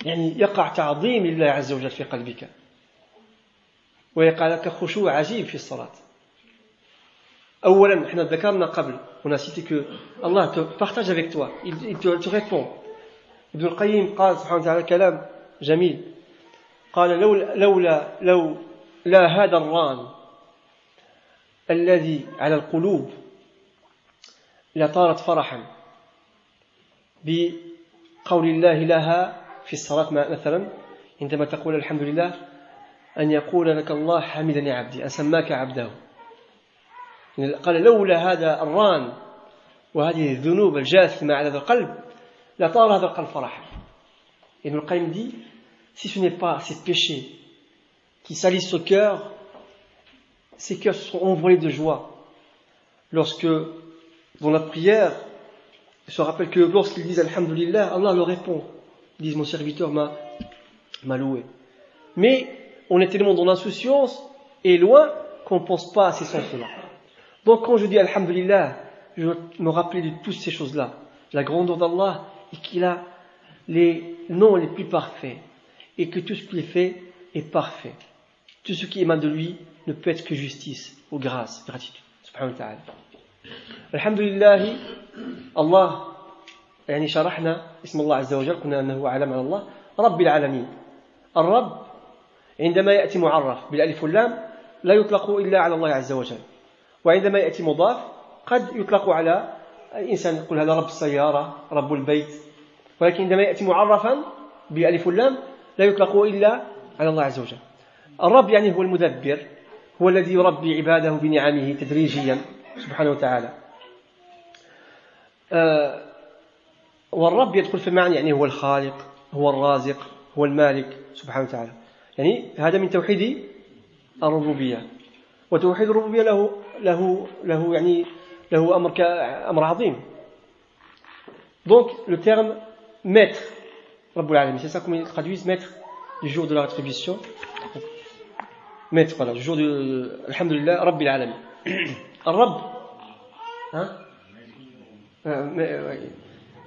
A: يعني يقع تعظيم لله عز وجل في قلبك ويقع لك خشوع عجيب في الصلاة. أولا إحنا ذكرنا قبل on a cité que Allah te, te répond ابن القيم قال سبحانه وتعالى كلام جميل. قال لولا, لولا لو لا هذا الران الذي على القلوب لطارت فرحا بقول الله لها في الصلاة مثلا عندما تقول الحمد لله أن يقول لك الله حمدني عبدي أسماك عبده يعني قال لولا هذا الران وهذه الذنوب الجاثمة على هذا القلب لطار هذا القلب فرحا ابن القيم dit si ce n'est pas ces péchés qui salissent ce cœur ces cœurs seront envolés de joie lorsque dans la prière ils se rappellent que lorsqu'ils disent Alhamdulillah Allah leur répond ils disent mon serviteur m'a loué mais on est tellement dans l'insouciance et loin qu'on ne pense pas à ces sens-là donc quand je dis Alhamdulillah je me rappeler de toutes ces choses-là la grandeur d'Allah et qu'il a les noms les plus parfaits et que tout ce qu'il fait est parfait. Tout ce qui émane de lui ne peut être que justice ou grâce, gratitude. سبحانه وتعالى. الحمد لله الله يعني شرحنا اسم الله عز وجل قلنا أنه علم على الله رب العالمين الرب عندما يأتي معرف بالألف واللام لا يطلق إلا على الله عز وجل. وعندما يأتي مضاف قد يطلق على الإنسان يقول هذا رب السيارة رب البيت. ولكن عندما يأتي معرفا بألف واللام لا يطلق إلا على الله عز وجل. الرب يعني هو المدبر هو الذي يربي عباده بنعمه تدريجيا سبحانه وتعالى. آه والرب يدخل في المعنى يعني هو الخالق هو الرازق هو المالك سبحانه وتعالى. يعني هذا من توحيد الربوبية وتوحيد الربوبية له له له يعني له أمر أمر عظيم donc le terme maître Rabbul Alamin. C'est ça qu'on traduit maître du jour de la rétribution. Maître, voilà, du jour du. Alhamdulillah, Rabbil Alamin. Rabb, hein euh,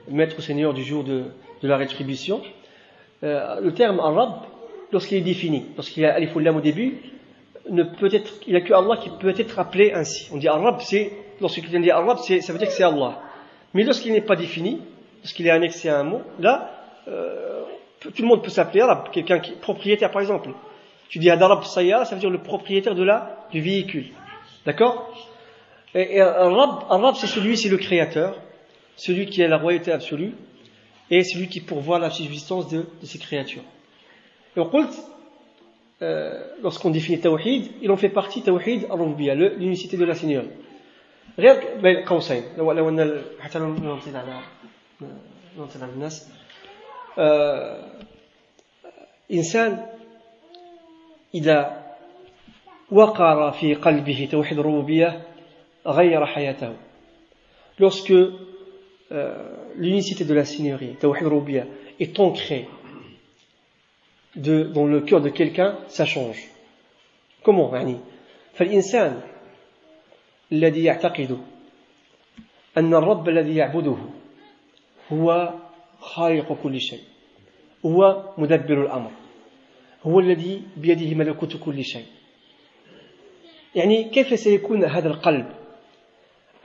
A: Maître Seigneur du jour de, de la rétribution. Euh, le terme Arab, lorsqu'il est défini, lorsqu'il y a Alif Lam au début, ne peut être, il n'y a que Allah qui peut être appelé ainsi. On dit Arab, c'est, lorsque quelqu'un dit Arab, ça veut dire que c'est Allah. Mais lorsqu'il n'est pas défini, lorsqu'il est annexé à un mot, là, euh, tout le monde peut s'appeler arabe, quelqu'un qui propriétaire par exemple. Tu dis Adarab Sayyar, ça veut dire le propriétaire de la, du véhicule. D'accord? Et, arabe, arabe c'est celui, c'est le créateur, celui qui a la royauté absolue, et celui qui pourvoit la subsistance de, de ses créatures. Et euh, lorsqu'on définit Tawhid, il en fait partie Tawhid al l'unicité de la Seigneurie. غير قوسين لو لو ان حتى لو ننطق على ننطق على الناس إنسان إذا وقر في قلبه توحيد الربوبية غير حياته lorsque euh, l'unicité de la Seigneurie, Tawhid Rubia, est ancrée de, dans le cœur de quelqu'un, ça change. Comment يعني فالإنسان الذي يعتقد أن الرب الذي يعبده هو خالق كل شيء هو مدبر الأمر هو الذي بيده ملكوت كل شيء. يعني كيف سيكون هذا القلب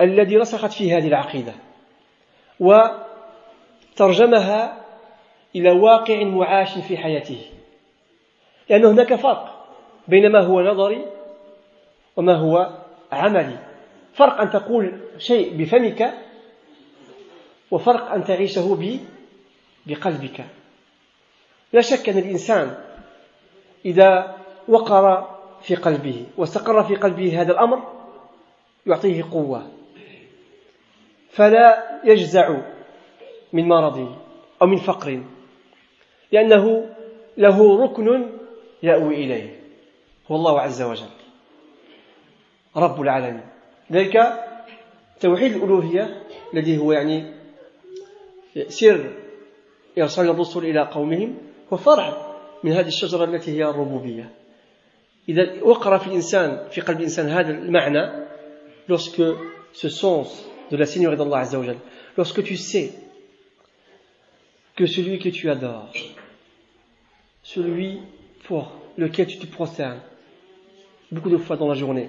A: الذي رسخت فيه هذه العقيدة؟ وترجمها إلى واقع معاش في حياته. لأن هناك فرق بين ما هو نظري وما هو عملي. فرق أن تقول شيء بفمك وفرق أن تعيشه بقلبك. لا شك أن الإنسان إذا وقر في قلبه واستقر في قلبه هذا الأمر يعطيه قوة. فلا يجزع من مرض أو من فقر لأنه له ركن يأوي إليه. هو الله عز وجل. رب العالمين. ذلك توحيد الألوهية الذي هو يعني سر إرسال الرسل إلى قومهم هو فرع من هذه الشجرة التي هي الربوبية. إذا وقر في الإنسان في قلب الإنسان هذا المعنى lorsque ce sens de la Seigneurie d'Allah Azza wa lorsque tu sais que celui que tu adores celui lequel tu te prosternes beaucoup de fois dans la journée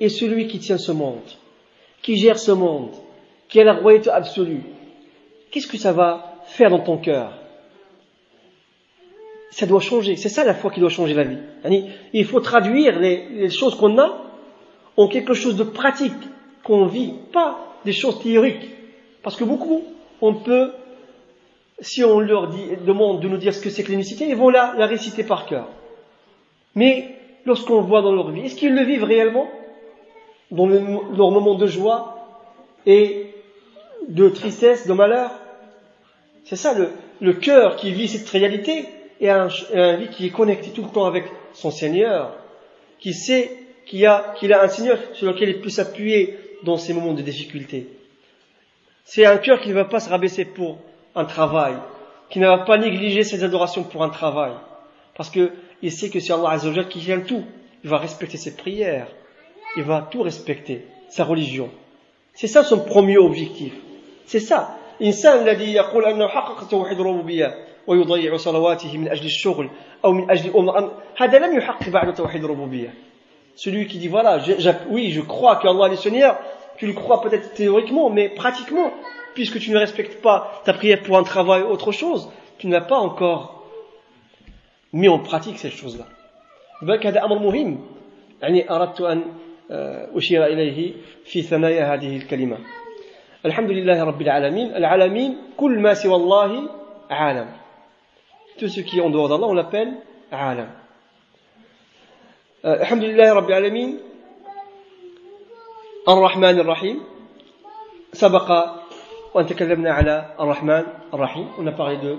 A: est celui qui tient ce monde qui gère ce monde qui a la royauté absolue qu'est-ce que ça va faire dans ton cœur? Ça doit changer. C'est ça la foi qui doit changer la vie. Il faut traduire les, les choses qu'on a en quelque chose de pratique qu'on vit, pas des choses théoriques. Parce que beaucoup, on peut, si on leur demande de nous dire ce que c'est que l'unicité, ils vont la, réciter par cœur. Mais lorsqu'on voit dans leur vie, est-ce qu'ils le vivent réellement Dans leur moment de joie et de tristesse, de malheur C'est ça le, le cœur qui vit cette réalité et un, un vie qui est connecté tout le temps avec son Seigneur, qui sait qu'il a, un Seigneur sur lequel il peut s'appuyer dans ces moments de difficulté. C'est un cœur qui ne va pas se rabaisser pour un travail, qui ne va pas négliger ses adorations pour un travail, parce qu'il sait que c'est Allah Azzawajal qui vient tout. Il va respecter ses prières, il va tout respecter, sa religion. C'est ça son premier objectif. C'est ça. الإنسان الذي يقول أنه حقق توحيد الربوبية ويضيع صلواته من أجل الشغل أو من أجل أمر هذا لم يحقق بعد توحيد الربوبية celui qui dit voilà oui je crois que Allah est Seigneur tu le crois peut-être théoriquement mais pratiquement puisque tu ne respectes pas ta prière pour un travail ou autre chose tu n'as pas encore mis en pratique cette chose-là donc هذا أمر مهم يعني أردت أن أشير إليه في ثنايا هذه الكلمة الحمد لله رب العالمين العالمين كل ما سوى الله عالم tout ce qui est en dehors d'Allah on l'appelle عالم الحمد لله رب العالمين الرحمن الرحيم. سبق وأن تكلمنا على الرحمن الرحيم. On a parlé de,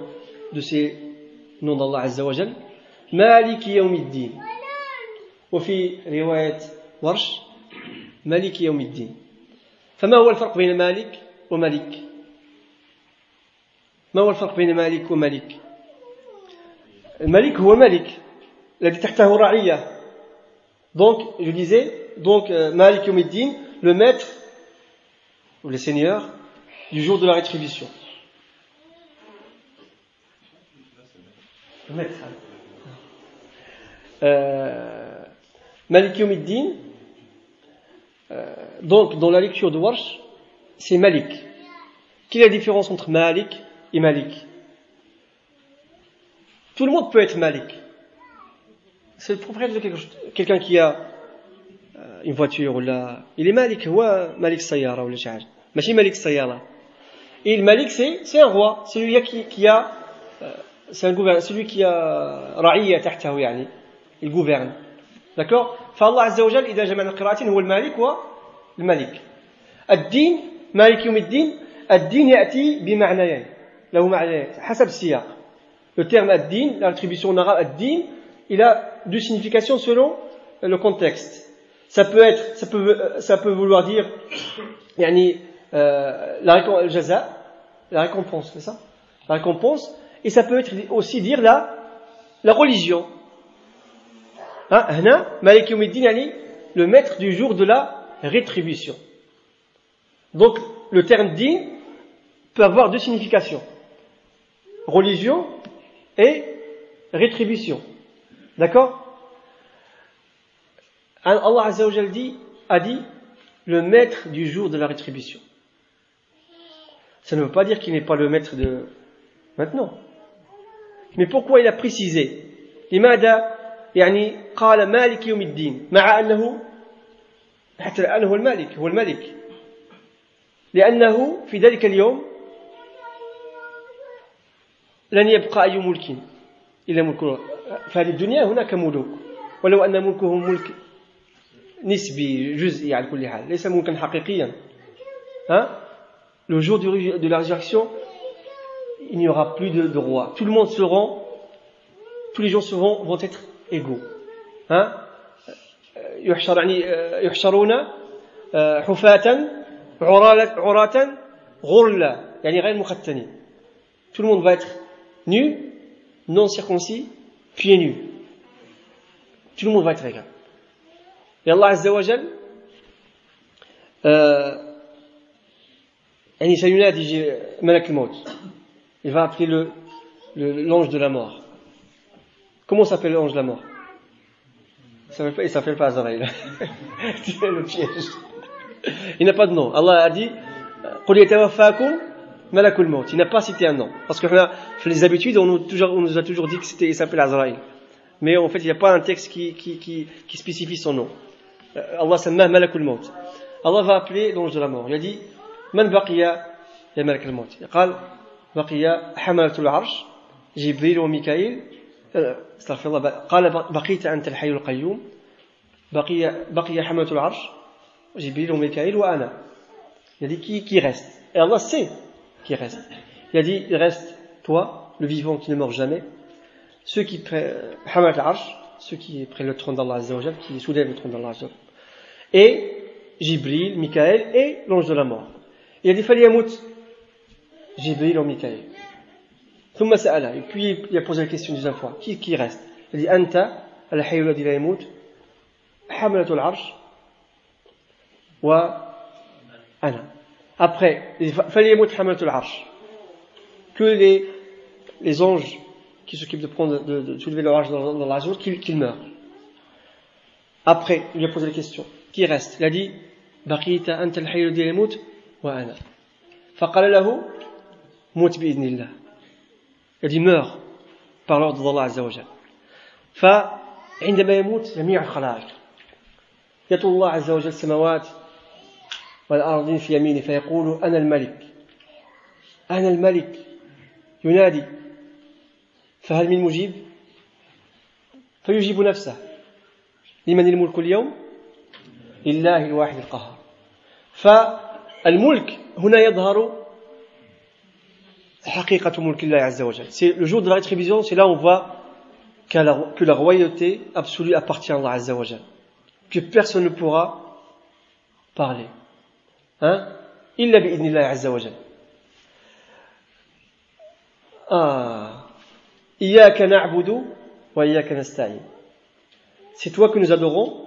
A: de ces noms d'Allah عز وجل مالك يوم الدين وفي رواية ورش مالك يوم الدين. فما هو الفرق بين مالك وملك؟ ما هو الفرق بين مالك وملك؟ الملك هو ملك الذي تحته رعية. Donc, je disais, donc euh, Malik Yomiddin, le maître ou le seigneur du jour de la rétribution. Le maître. Euh, Malik Yomiddin, euh, donc dans la lecture de Warsh, c'est Malik. Quelle est la différence entre Malik et Malik? Tout le monde peut être Malik. c'est le propriétaire de quelqu'un qui a اون فواتور ولا. إلي مالك هو مالك السياره ولا شي حاجة؟ ماشي مالك السياره اي الملك سي سي ان روا سي كي كي آه، سي ان غوفرن سي كي رعية تحته يعني. الغوفرن داكور فالله عز وجل إذا جمعنا من القراءتين هو المالك والملك الدين مالك يوم الدين الدين يأتي بمعنيين. له معنيين. حسب السياق. لو تيرم الدين لاتريبيسيون الدين إلى دو سينيفيكاسيون سولون لو كونتكست Ça peut être, ça peut, ça peut vouloir dire, yani, euh, la, jaza, la récompense, c'est ça? La récompense. Et ça peut être aussi dire la, la religion. Hein, Malik le maître du jour de la rétribution. Donc, le terme din peut avoir deux significations. Religion et rétribution. D'accord? Allah Azzawajal dit, a dit le maître du jour de la rétribution. Ça ne veut pas dire qu'il n'est pas le maître de maintenant. Mais pourquoi il a précisé لماذا يعني قال مالك يوم الدين مع أنه حتى الآن هو المالك هو الملك لأنه في ذلك اليوم لن يبقى أي ملك إلا ملك فهذه الدنيا هناك ملوك ولو أن ملكهم ملك نسبي جزئي على كل حال ليس ملكا حقيقيا ها le jour de la résurrection il n'y aura plus de, de roi tout le monde seront tous les gens seront vont être égaux ها يحشر يعني يحشرون حفاة عراة غرلا يعني غير مختنين tout le monde va être nu non circoncis pieds nus. Tout le monde va être égal. Et Allah Azza wa Jal, euh, il va appeler le, l'ange de la mort. Comment s'appelle l'ange de la mort Il ne s'appelle pas Azraïl. C'est le piège. Il n'a pas de nom. Allah a dit قل يتوفاكم Malakul Maut. Il n'a pas cité un nom. Parce que les habitudes, on nous, toujours, on nous a toujours dit que c'était, il s'appelle Azraïl. Mais en fait, il n'y a pas un texte qui, qui, qui, qui spécifie son nom. Euh, Allah s'appelle Malakul Maut. Allah va appeler l'ange de la mort. Il a dit, Man baqiya ya Malakul Maut. Il قال بقي حملة العرش جبريل وميكائيل استغفر الله قال بقيت أنت الحي القيوم بقي بقي حملة العرش جبريل وميكائيل وأنا il a dit qui, qui reste et Allah sait qui reste il a dit il reste toi le vivant qui ne meurt jamais ceux qui Hamad al-Arsh ceux qui prennent le trône d'Allah Azza qui soulèvent le trône d'Allah Azza et Jibril, Michael et l'ange de la mort. Il a dit Faliyamout, Jibril ou Michael. Et puis il a posé la question deuxième fois qui, qui reste? Il a dit Anta, Al-Hayyu Ladi la Yamout, Hamalatul Arsh, wa Ana. Après, il a dit Faliyamout Hamalatul Arsh. Que les, les anges qui s'occupent de, prendre, de, de, soulever leur arche dans, dans, la qu'ils qu meurent. Après, il a posé la question qui reste il a dit بقيت أنت الحي الذي يموت وأنا. فقال له موت بإذن الله. il dit meurt par l'ordre d'Allah wa Jal. فعندما يموت جميع الخلائق. يطول الله عز وجل السماوات والأرضين في يمينه فيقول أنا الملك. أنا الملك. ينادي. فهل من مجيب؟ فيجيب نفسه. لمن الملك اليوم؟ لله الواحد القهار فالملك هنا يظهر C'est le jour de la rétribution, c'est là où on voit que la, que la royauté absolue appartient à Allah Azza wa Que personne ne pourra parler. Hein? Illa bi'idnillah Azza wa Ah. Iyaka na'budu wa iyaka nasta'in. C'est toi que nous adorons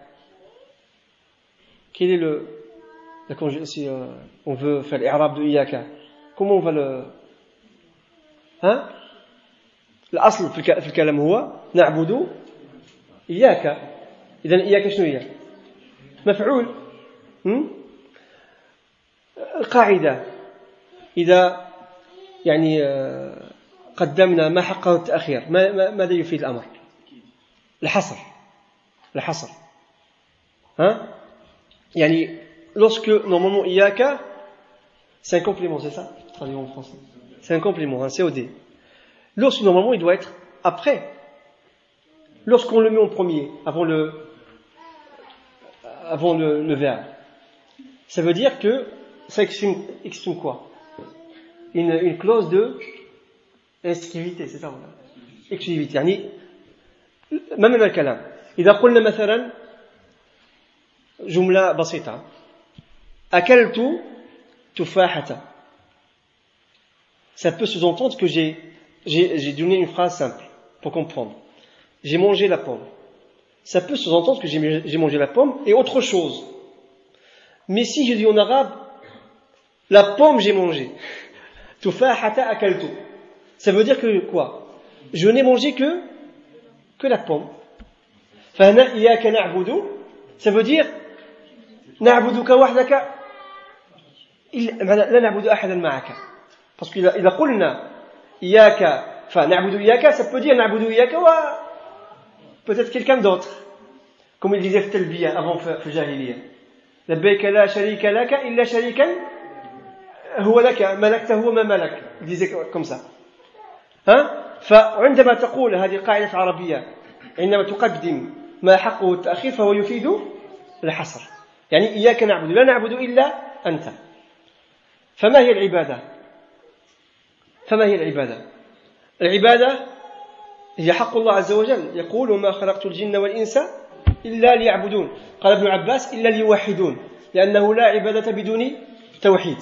A: Quel est le, le si euh, on veut faire l'Irab de Iyaka Comment on va le ها الأصل في الكلام هو نعبد إياك إذا إياك شنو هي مفعول القاعدة إذا يعني قدمنا ما حقه التأخير ماذا يفيد الأمر الحصر الحصر ها يعني lorsque normalement إياك c'est un complément c'est ça traduit en français C'est un complément, un COD. Lorsque normalement il doit être après. Lorsqu'on le met en premier, avant le, avant le, le verbe, ça veut dire que ça exprime, exprime quoi une, une clause de exclusivité, c'est ça voilà. exclusivité يعني ما من الكلام إذا قلنا مثلا جملة بسيطة أكلت تفاحة ça peut sous-entendre que j'ai, j'ai, donné une phrase simple pour comprendre. J'ai mangé la pomme. Ça peut sous-entendre que j'ai, j'ai mangé la pomme et autre chose. Mais si je dis en arabe, la pomme j'ai mangé. akaltu. Ça veut dire que quoi Je n'ai mangé que, que la pomme. Ça veut dire نعبدك وحدك لا نعبد أحدا معك. parce que إذا قلنا إياك فنعبد إياك سبو نعبد إياك et peut-être quelqu'un d'autre كما يقول في التلبية avant في الجاهلية لبيك لا شريك لك إلا شريكا هو لك ملكته وما ملك. ديزيك كومسا ها فعندما تقول هذه قاعدة عربية عندما تقدم ما حقه التأخير فهو يفيد الحصر. يعني إياك نعبد لا نعبد إلا أنت. فما هي العبادة؟ فما هي العبادة؟ العبادة هي حق الله عز وجل. يقول وما خلقت الجن والإنس إلا ليعبدون. قال ابن عباس إلا ليوحدون لأنه لا عبادة بدون توحيد.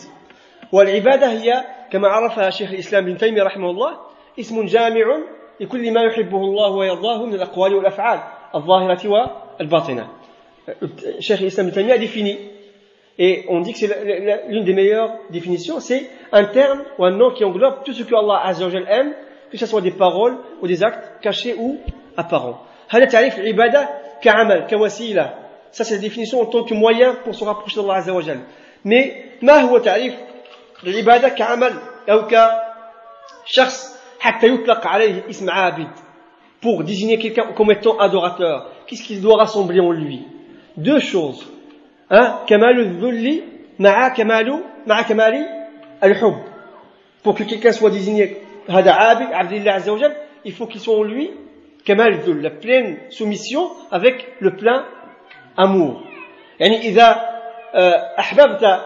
A: والعبادة هي كما عرفها شيخ الإسلام ابن تيمية رحمه الله اسم جامع لكل ما يحبه الله ويرضاه من الأقوال والأفعال الظاهرة والباطنة. Cheikh Islam Ibn a défini et on dit que c'est l'une des meilleures définitions c'est un terme ou un nom qui englobe tout ce que Allah Azzawajal aime que ce soit des paroles ou des actes cachés ou apparents هذا تعريف العبادة كعمل كوسيلة ça c'est la définition en tant que moyen pour se rapprocher d'Allah Azzawajal mais ما هو تعريف العبادة كعمل أو كشخص حتى يطلق عليه اسم عابد pour désigner quelqu'un comme étant adorateur qu'est-ce qu'il doit rassembler en lui Deux choses. Hein كمال الذل مع كمال مع كمال الحب pour que quelqu'un soit désigné عبد الله عز وجل il faut qu'il soit en lui كمال الذل la pleine soumission avec le plein amour. يعني إذا أحببت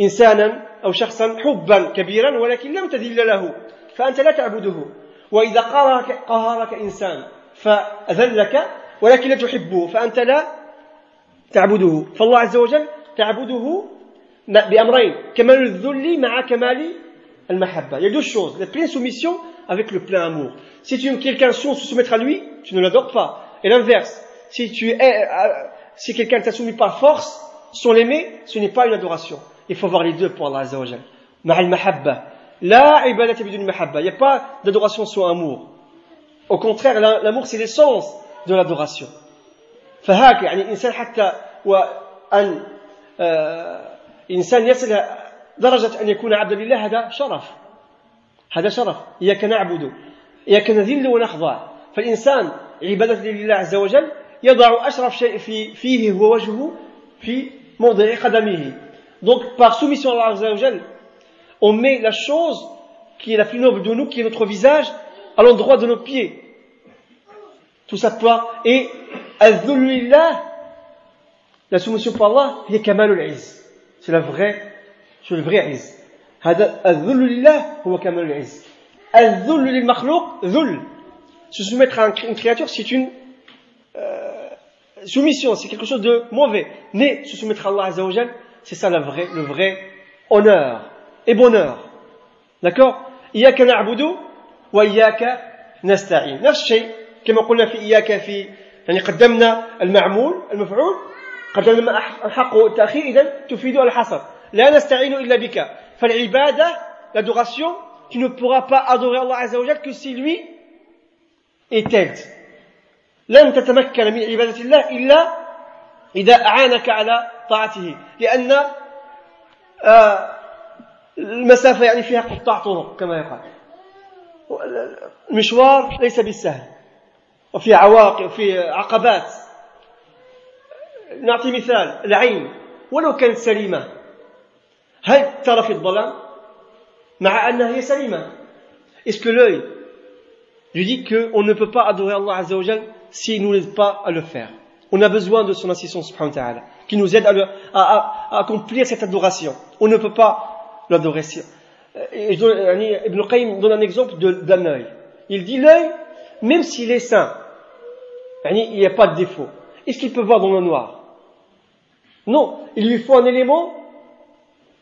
A: إنسانا أو شخصا حبا كبيرا ولكن لم تذل له فأنت لا تعبده وإذا قهرك, قهرك إنسان فأذلك ولكن لا تحبه فأنت لا تعبده فالله عز وجل تعبده بأمرين كمال الذل مع كمال المحبة il y a deux choses la pleine soumission avec le plein amour si tu aimes quelqu'un sans se soumettre à lui tu ne l'adores pas et l'inverse si tu es si quelqu'un t'a soumis par force sans l'aimer ce n'est pas une adoration il faut voir les deux pour Allah Azza wa Jal مع المحبة لا عبادة بدون محبة il n'y a pas d'adoration sans amour au contraire l'amour c'est l'essence de l'adoration فهاك يعني الإنسان حتى وأن إنسان يصل درجة أن يكون عبدا لله هذا شرف. هذا شرف. إياك نعبد إياك نذل ونخضع. فالإنسان عبادة لله عز وجل يضع أشرف شيء في فيه هو وجهه في موضع قدمه donc par soumission عز وجل on met la chose qui est la plus noble de nous qui est notre visage à l'endroit de nos pieds. Tout ça et la soumission pour Allah هي كمال العز c'est la vraie c'est le vrai عز هذا الذل لله هو كمال العز الذل للمخلوق ذل se soumettre à une créature c'est une euh, soumission c'est quelque chose de mauvais mais se soumettre à Allah Azza wa c'est ça la vraie, le vrai honneur et bonheur d'accord إياك نعبد وإياك نستعين نفس الشيء كما قلنا في إياك في يعني قدمنا المعمول المفعول قدمنا الحق والتأخير إذا تفيد الحصر. لا نستعين إلا بك. فالعبادة l'adoration tu ne pourras pas adorer Allah wa Jal que si lui est aide لن تتمكن من عبادة الله إلا إذا أعانك على طاعته. لأن المسافة يعني فيها قطاع طرق كما يقال. المشوار ليس بالسهل. وفي عواقب وفي عقبات نعطي مثال العين ولو كانت سليمة هل ترى في الظلام مع أنها هي سليمة Est-ce que l'œil lui dit qu'on ne peut pas adorer Allah Azza wa Jal s'il ne nous aide pas à le faire On a besoin de son assistance subhanahu wa ta'ala qui nous aide à, le, à, à, à, accomplir cette adoration. On ne peut pas l'adorer. Ibn Qayyim donne un exemple d'un œil. Il dit l'œil, même s'il est sain, il n'y a pas de défaut. Est-ce qu'il peut voir dans le noir Non, il lui faut un élément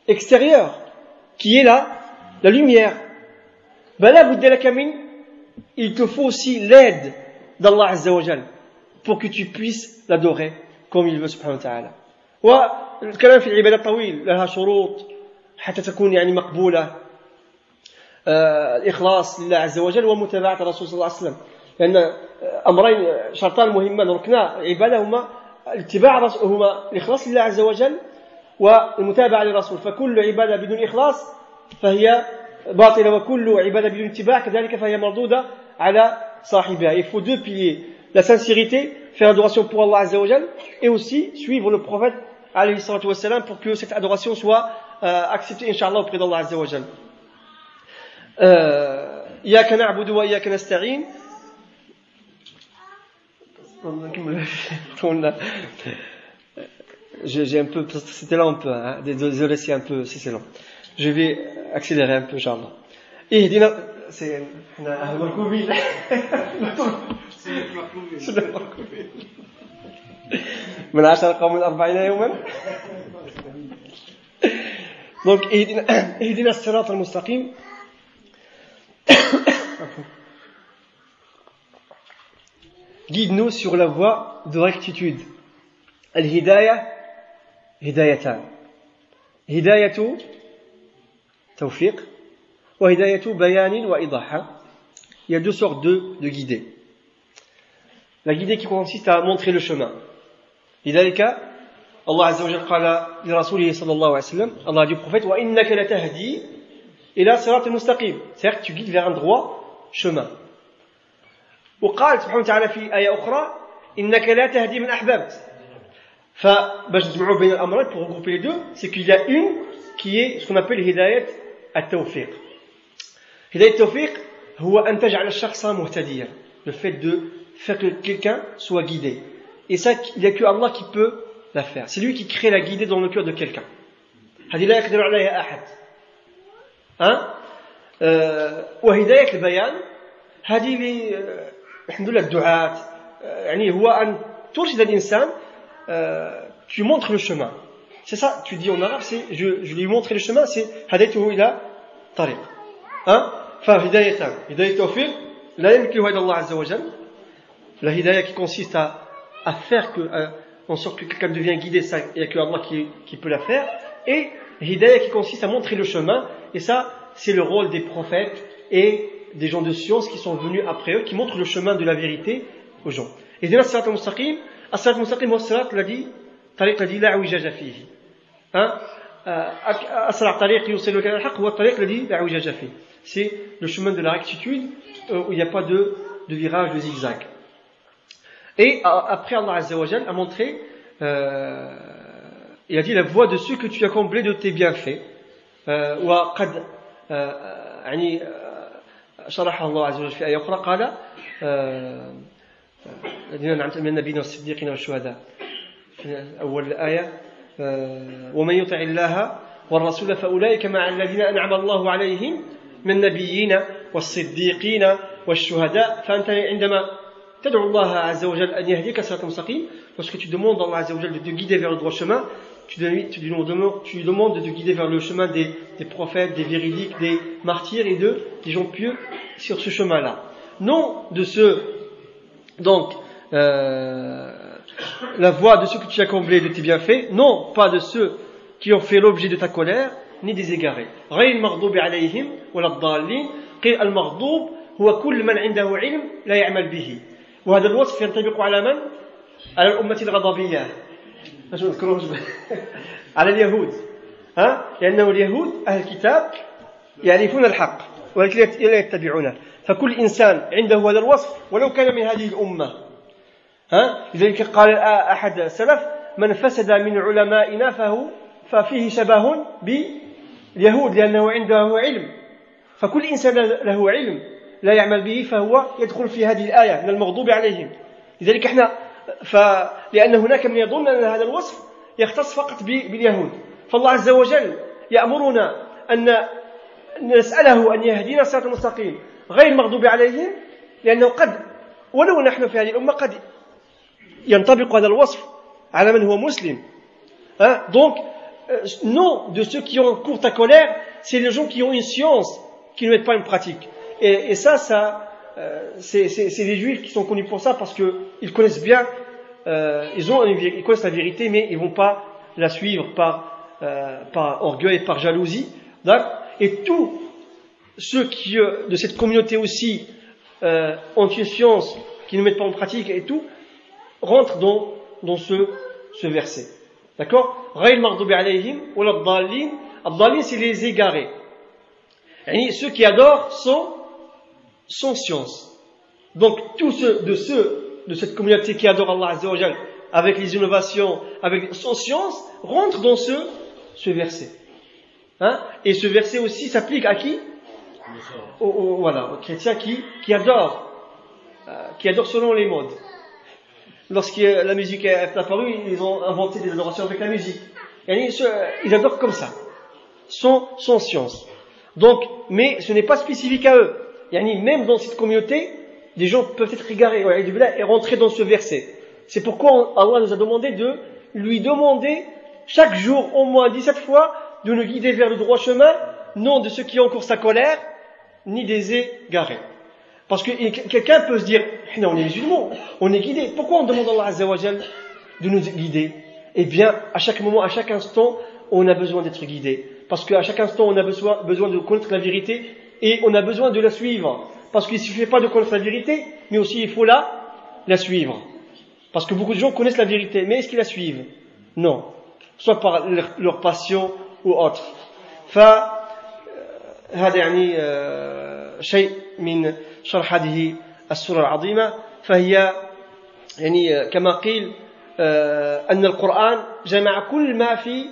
A: extérieur qui est là, la lumière. Ben là, vous la camine, il te faut aussi l'aide d'Allah Azza wa pour que tu puisses l'adorer comme il veut سبحانه وتعالى والكلام في العبادة طويل لها شروط حتى تكون يعني مقبولة آه الإخلاص لله عز وجل ومتابعة الرسول صلى الله عليه وسلم. لأن أمرين شرطان مهمان ركنا عبادة هما الاتباع هما الإخلاص لله عز وجل والمتابعة للرسول. فكل عبادة بدون إخلاص فهي باطلة وكل عبادة بدون اتباع كذلك فهي مردودة على صاحبها. Il faut deux piliers la sincérité faire adoration pour Allah Azza wa et aussi suivre le prophète alayhi salatu wassalam pour que cette adoration soit euh, acceptée inshallah auprès d'Allah Azza wa إياك نعبد وإياك نستعين j'ai un peu c'était long un peu hein. désolé c'est un peu c'est long je vais accélérer un peu inshallah اهدنا c'est من عشر قوم أربعين يوما Donc, Ehdina Sirat al-Mustaqim. Guide-nous sur la voie de rectitude. Al-Hidayah, Hidayatan. Hidayatu, Tawfiq, wa Hidayatu Bayanin wa Idaha. Il y a deux sortes de, de guidées. La guidée qui consiste à montrer le chemin. Hidayaka, Allah Azza wa Jalla Allah a dit au prophète, wa innaka latahdi ila sirat al-mustaqim. C'est-à-dire que tu guides vers un droit chemin. وقال سبحانه وتعالى في آية أخرى إنك لا تهدي من أحببت فباش نجمعوا بين الأمرين pour regrouper les deux c'est qu'il y a une qui est ce qu'on appelle هداية التوفيق هداية التوفيق هو أن تجعل الشخص مهتديا le fait de faire que quelqu'un soit guidé et ça il n'y a que Allah qui peut la faire c'est lui qui crée la guidée dans le cœur de quelqu'un هذه لا يقدر عليها أحد ها أه وهداية البيان هذه الحمد لله الدعاة يعني هو أن ترشد الإنسان tu montres le chemin c'est ça tu dis en arabe c'est je, je lui montre le chemin c'est هديته إلى طريق hein فهداية هداية توفيق لا يمكنها إلا الله عز وجل la hidayah qui consiste à, à faire que à, en sorte que quelqu'un devient guidé ça il n'y a que Allah qui, qui peut la faire et hidayah qui consiste à montrer le chemin et ça c'est le rôle des prophètes et des gens de science qui sont venus après eux, qui montrent le chemin de la vérité aux gens. Et là, Sirat al-Mustaqim, As-Sirat al-Mustaqim, As-Sirat l'a dit, Tariq l'a dit, la ouijaja. Hein? As-Sirat Tariq kal al-haq, wa Tariq l'a dit, la ouijaja. C'est le chemin de la rectitude, où il n'y a pas de, de virage, de zigzag. Et après, Allah Azza a montré, euh, il a dit la voie de ceux que tu as comblés de tes bienfaits. Euh, وقد يعني شرحه الله عز وجل في آية أخرى قال الذين أنعمت من النبيين والصديقين والشهداء. في أول الآية ومن يطع الله والرسول فأولئك مع الذين أنعم الله عليهم من النبيين والصديقين والشهداء. فأنت عندما تدعو الله عز وجل أن يهديك صراط مستقيم lorsque tu demandes à Allah عز وجل de te guider vers le droit chemin tu, tu, tu lui demandes de te guider vers le chemin des, des, prophètes, des véridiques, des martyrs et de, des gens pieux sur ce chemin-là. Non de ceux, donc, euh, la voie de ceux que tu as comblés de tes bienfaits, non pas de ceux qui ont fait l'objet de ta colère, ni des égarés. غير المغضوب عليهم ولا الضالين قيل المغضوب هو كل من عنده علم لا يعمل به وهذا الوصف ينطبق على من؟ على الأمة الغضبية باش ما نذكروش على اليهود. ها؟ لأنه اليهود أهل الكتاب يعرفون الحق ولكن لا يتبعونه. فكل إنسان عنده هذا الوصف ولو كان من هذه الأمة. ها؟ لذلك قال أحد السلف من فسد من علمائنا فهو ففيه شبه باليهود لأنه عنده علم. فكل إنسان له علم لا يعمل به فهو يدخل في هذه الآية من المغضوب عليهم. لذلك إحنا فلأن هناك من يظن أن هذا الوصف يختص فقط باليهود. فالله عز وجل يأمرنا أن نسأله أن يهدينا الصراط المستقيم غير المغضوب عليهم لأنه قد ولو نحن في هذه الأمة قد ينطبق هذا الوصف على من هو مسلم. Hein? donc non de ceux qui ont court à colère c'est les gens qui ont une science qui ne mettent pas une pratique. Euh, c'est des juifs qui sont connus pour ça parce qu'ils connaissent bien, euh, ils, connaissent la vérité, mais ils vont pas la suivre par, euh, par orgueil, par jalousie. Et tous ceux qui, euh, de cette communauté aussi, euh, ont une science, qui ne mettent pas en pratique et tout, rentrent dans, ce, verset. D'accord? C'est les égarés. ceux qui adorent sont sans science. Donc tous ceux de ceux de cette communauté qui adore Allah Azzawajal avec les innovations, avec sans science, rentrent dans ce, ce verset. Hein? Et ce verset aussi s'applique à qui? Aux, voilà, chrétiens qui, qui adorent, euh, qui adorent selon les modes. Lorsque la musique est apparue, ils ont inventé des adorations avec la musique. Ils adorent comme ça, sans, sans science. Donc, mais ce n'est pas spécifique à eux yani même dans cette communauté, des gens peuvent être égarés et rentrer dans ce verset. C'est pourquoi Allah nous a demandé de lui demander chaque jour au moins 17 fois de nous guider vers le droit chemin, non de ceux qui encore sa colère, ni des égarés. Parce que quelqu'un peut se dire, on est musulmans, on est guidé. Pourquoi on demande à Allah Azzawajal de nous guider? Eh bien, à chaque moment, à chaque instant, on a besoin d'être guidé. Parce qu'à chaque instant, on a besoin de connaître la vérité et on a besoin de la suivre. Parce qu'il ne suffit pas de connaître la vérité, mais aussi il faut la, la suivre. Parce que beaucoup de gens connaissent la vérité, mais est-ce qu'ils la suivent Non. Soit par leur, leur passion ou autre. فهذا يعني شيء من شرح هذه السورة العظيمة فهي يعني كما قيل أن القرآن جمع كل ما في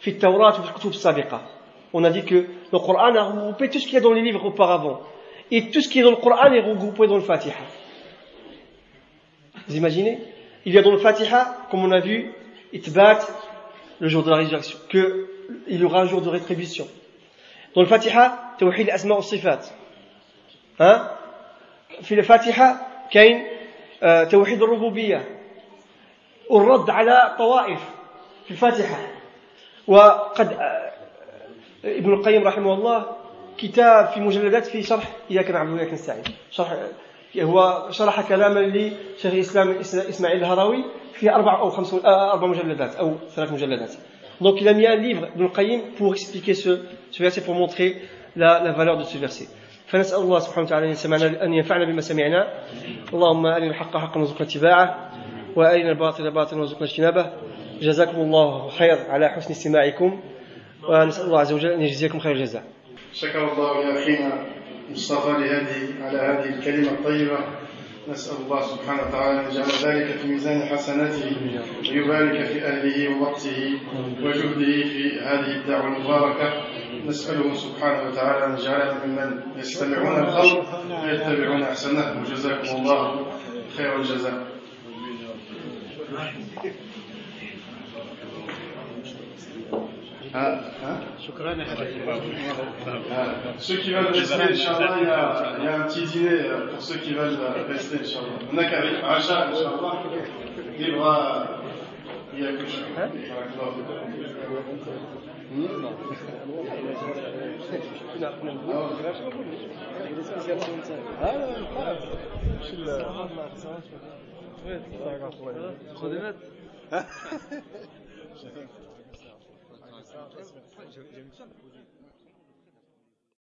A: في التوراة وفي الكتب السابقة on a dit que le Coran a regroupé tout ce qu'il y a dans les livres auparavant. Et tout ce qui est dans le Coran est regroupé dans le Fatiha. Vous imaginez Il y a dans le Fatiha, comme on a vu, Itbat, le jour de la résurrection, qu'il y aura un jour de rétribution. Dans le Fatiha, Tawhid Asma wa Sifat. Hein في الفاتحة كاين توحيد الربوبية والرد على طوائف في الفاتحة وقد ابن القيم رحمه الله كتاب في مجلدات في شرح إياك نعبد وإياك نستعين. شرح هو شرح كلاما لشيخ الإسلام إسماعيل الهروي في أربع أو خمس أربع مجلدات أو ثلاث مجلدات. Donc il a mis un livre, Ibn Qayyim, pour expliquer ce, ce verset, pour montrer la, la valeur de ce verset. فنسأل الله سبحانه وتعالى أن ينفعنا بما سمعنا. اللهم أرنا الحق حقا وارزقنا اتباعه وأرنا الباطل باطلا وارزقنا اجتنابه. جزاكم الله خير على حسن استماعكم. ونسأل الله عز وجل أن يجزيكم خير الجزاء.
B: شكر الله يا أخينا مصطفى لهذه على هذه الكلمة الطيبة. نسأل الله سبحانه وتعالى أن يجعل ذلك في ميزان حسناته ويبارك في أهله ووقته وجهده في هذه الدعوة المباركة. نسأله سبحانه وتعالى أن يجعلنا ممن يستمعون القول ويتبعون أحسنه. وجزاكم الله خير الجزاء.
A: شكرا
B: Ceux qui veulent rester, Inch'Allah, il y, a, il y a un petit dîner pour ceux qui veulent rester, Inch'Allah. On a qu'à Acha, Inch'Allah, libre il y a que
C: 人人算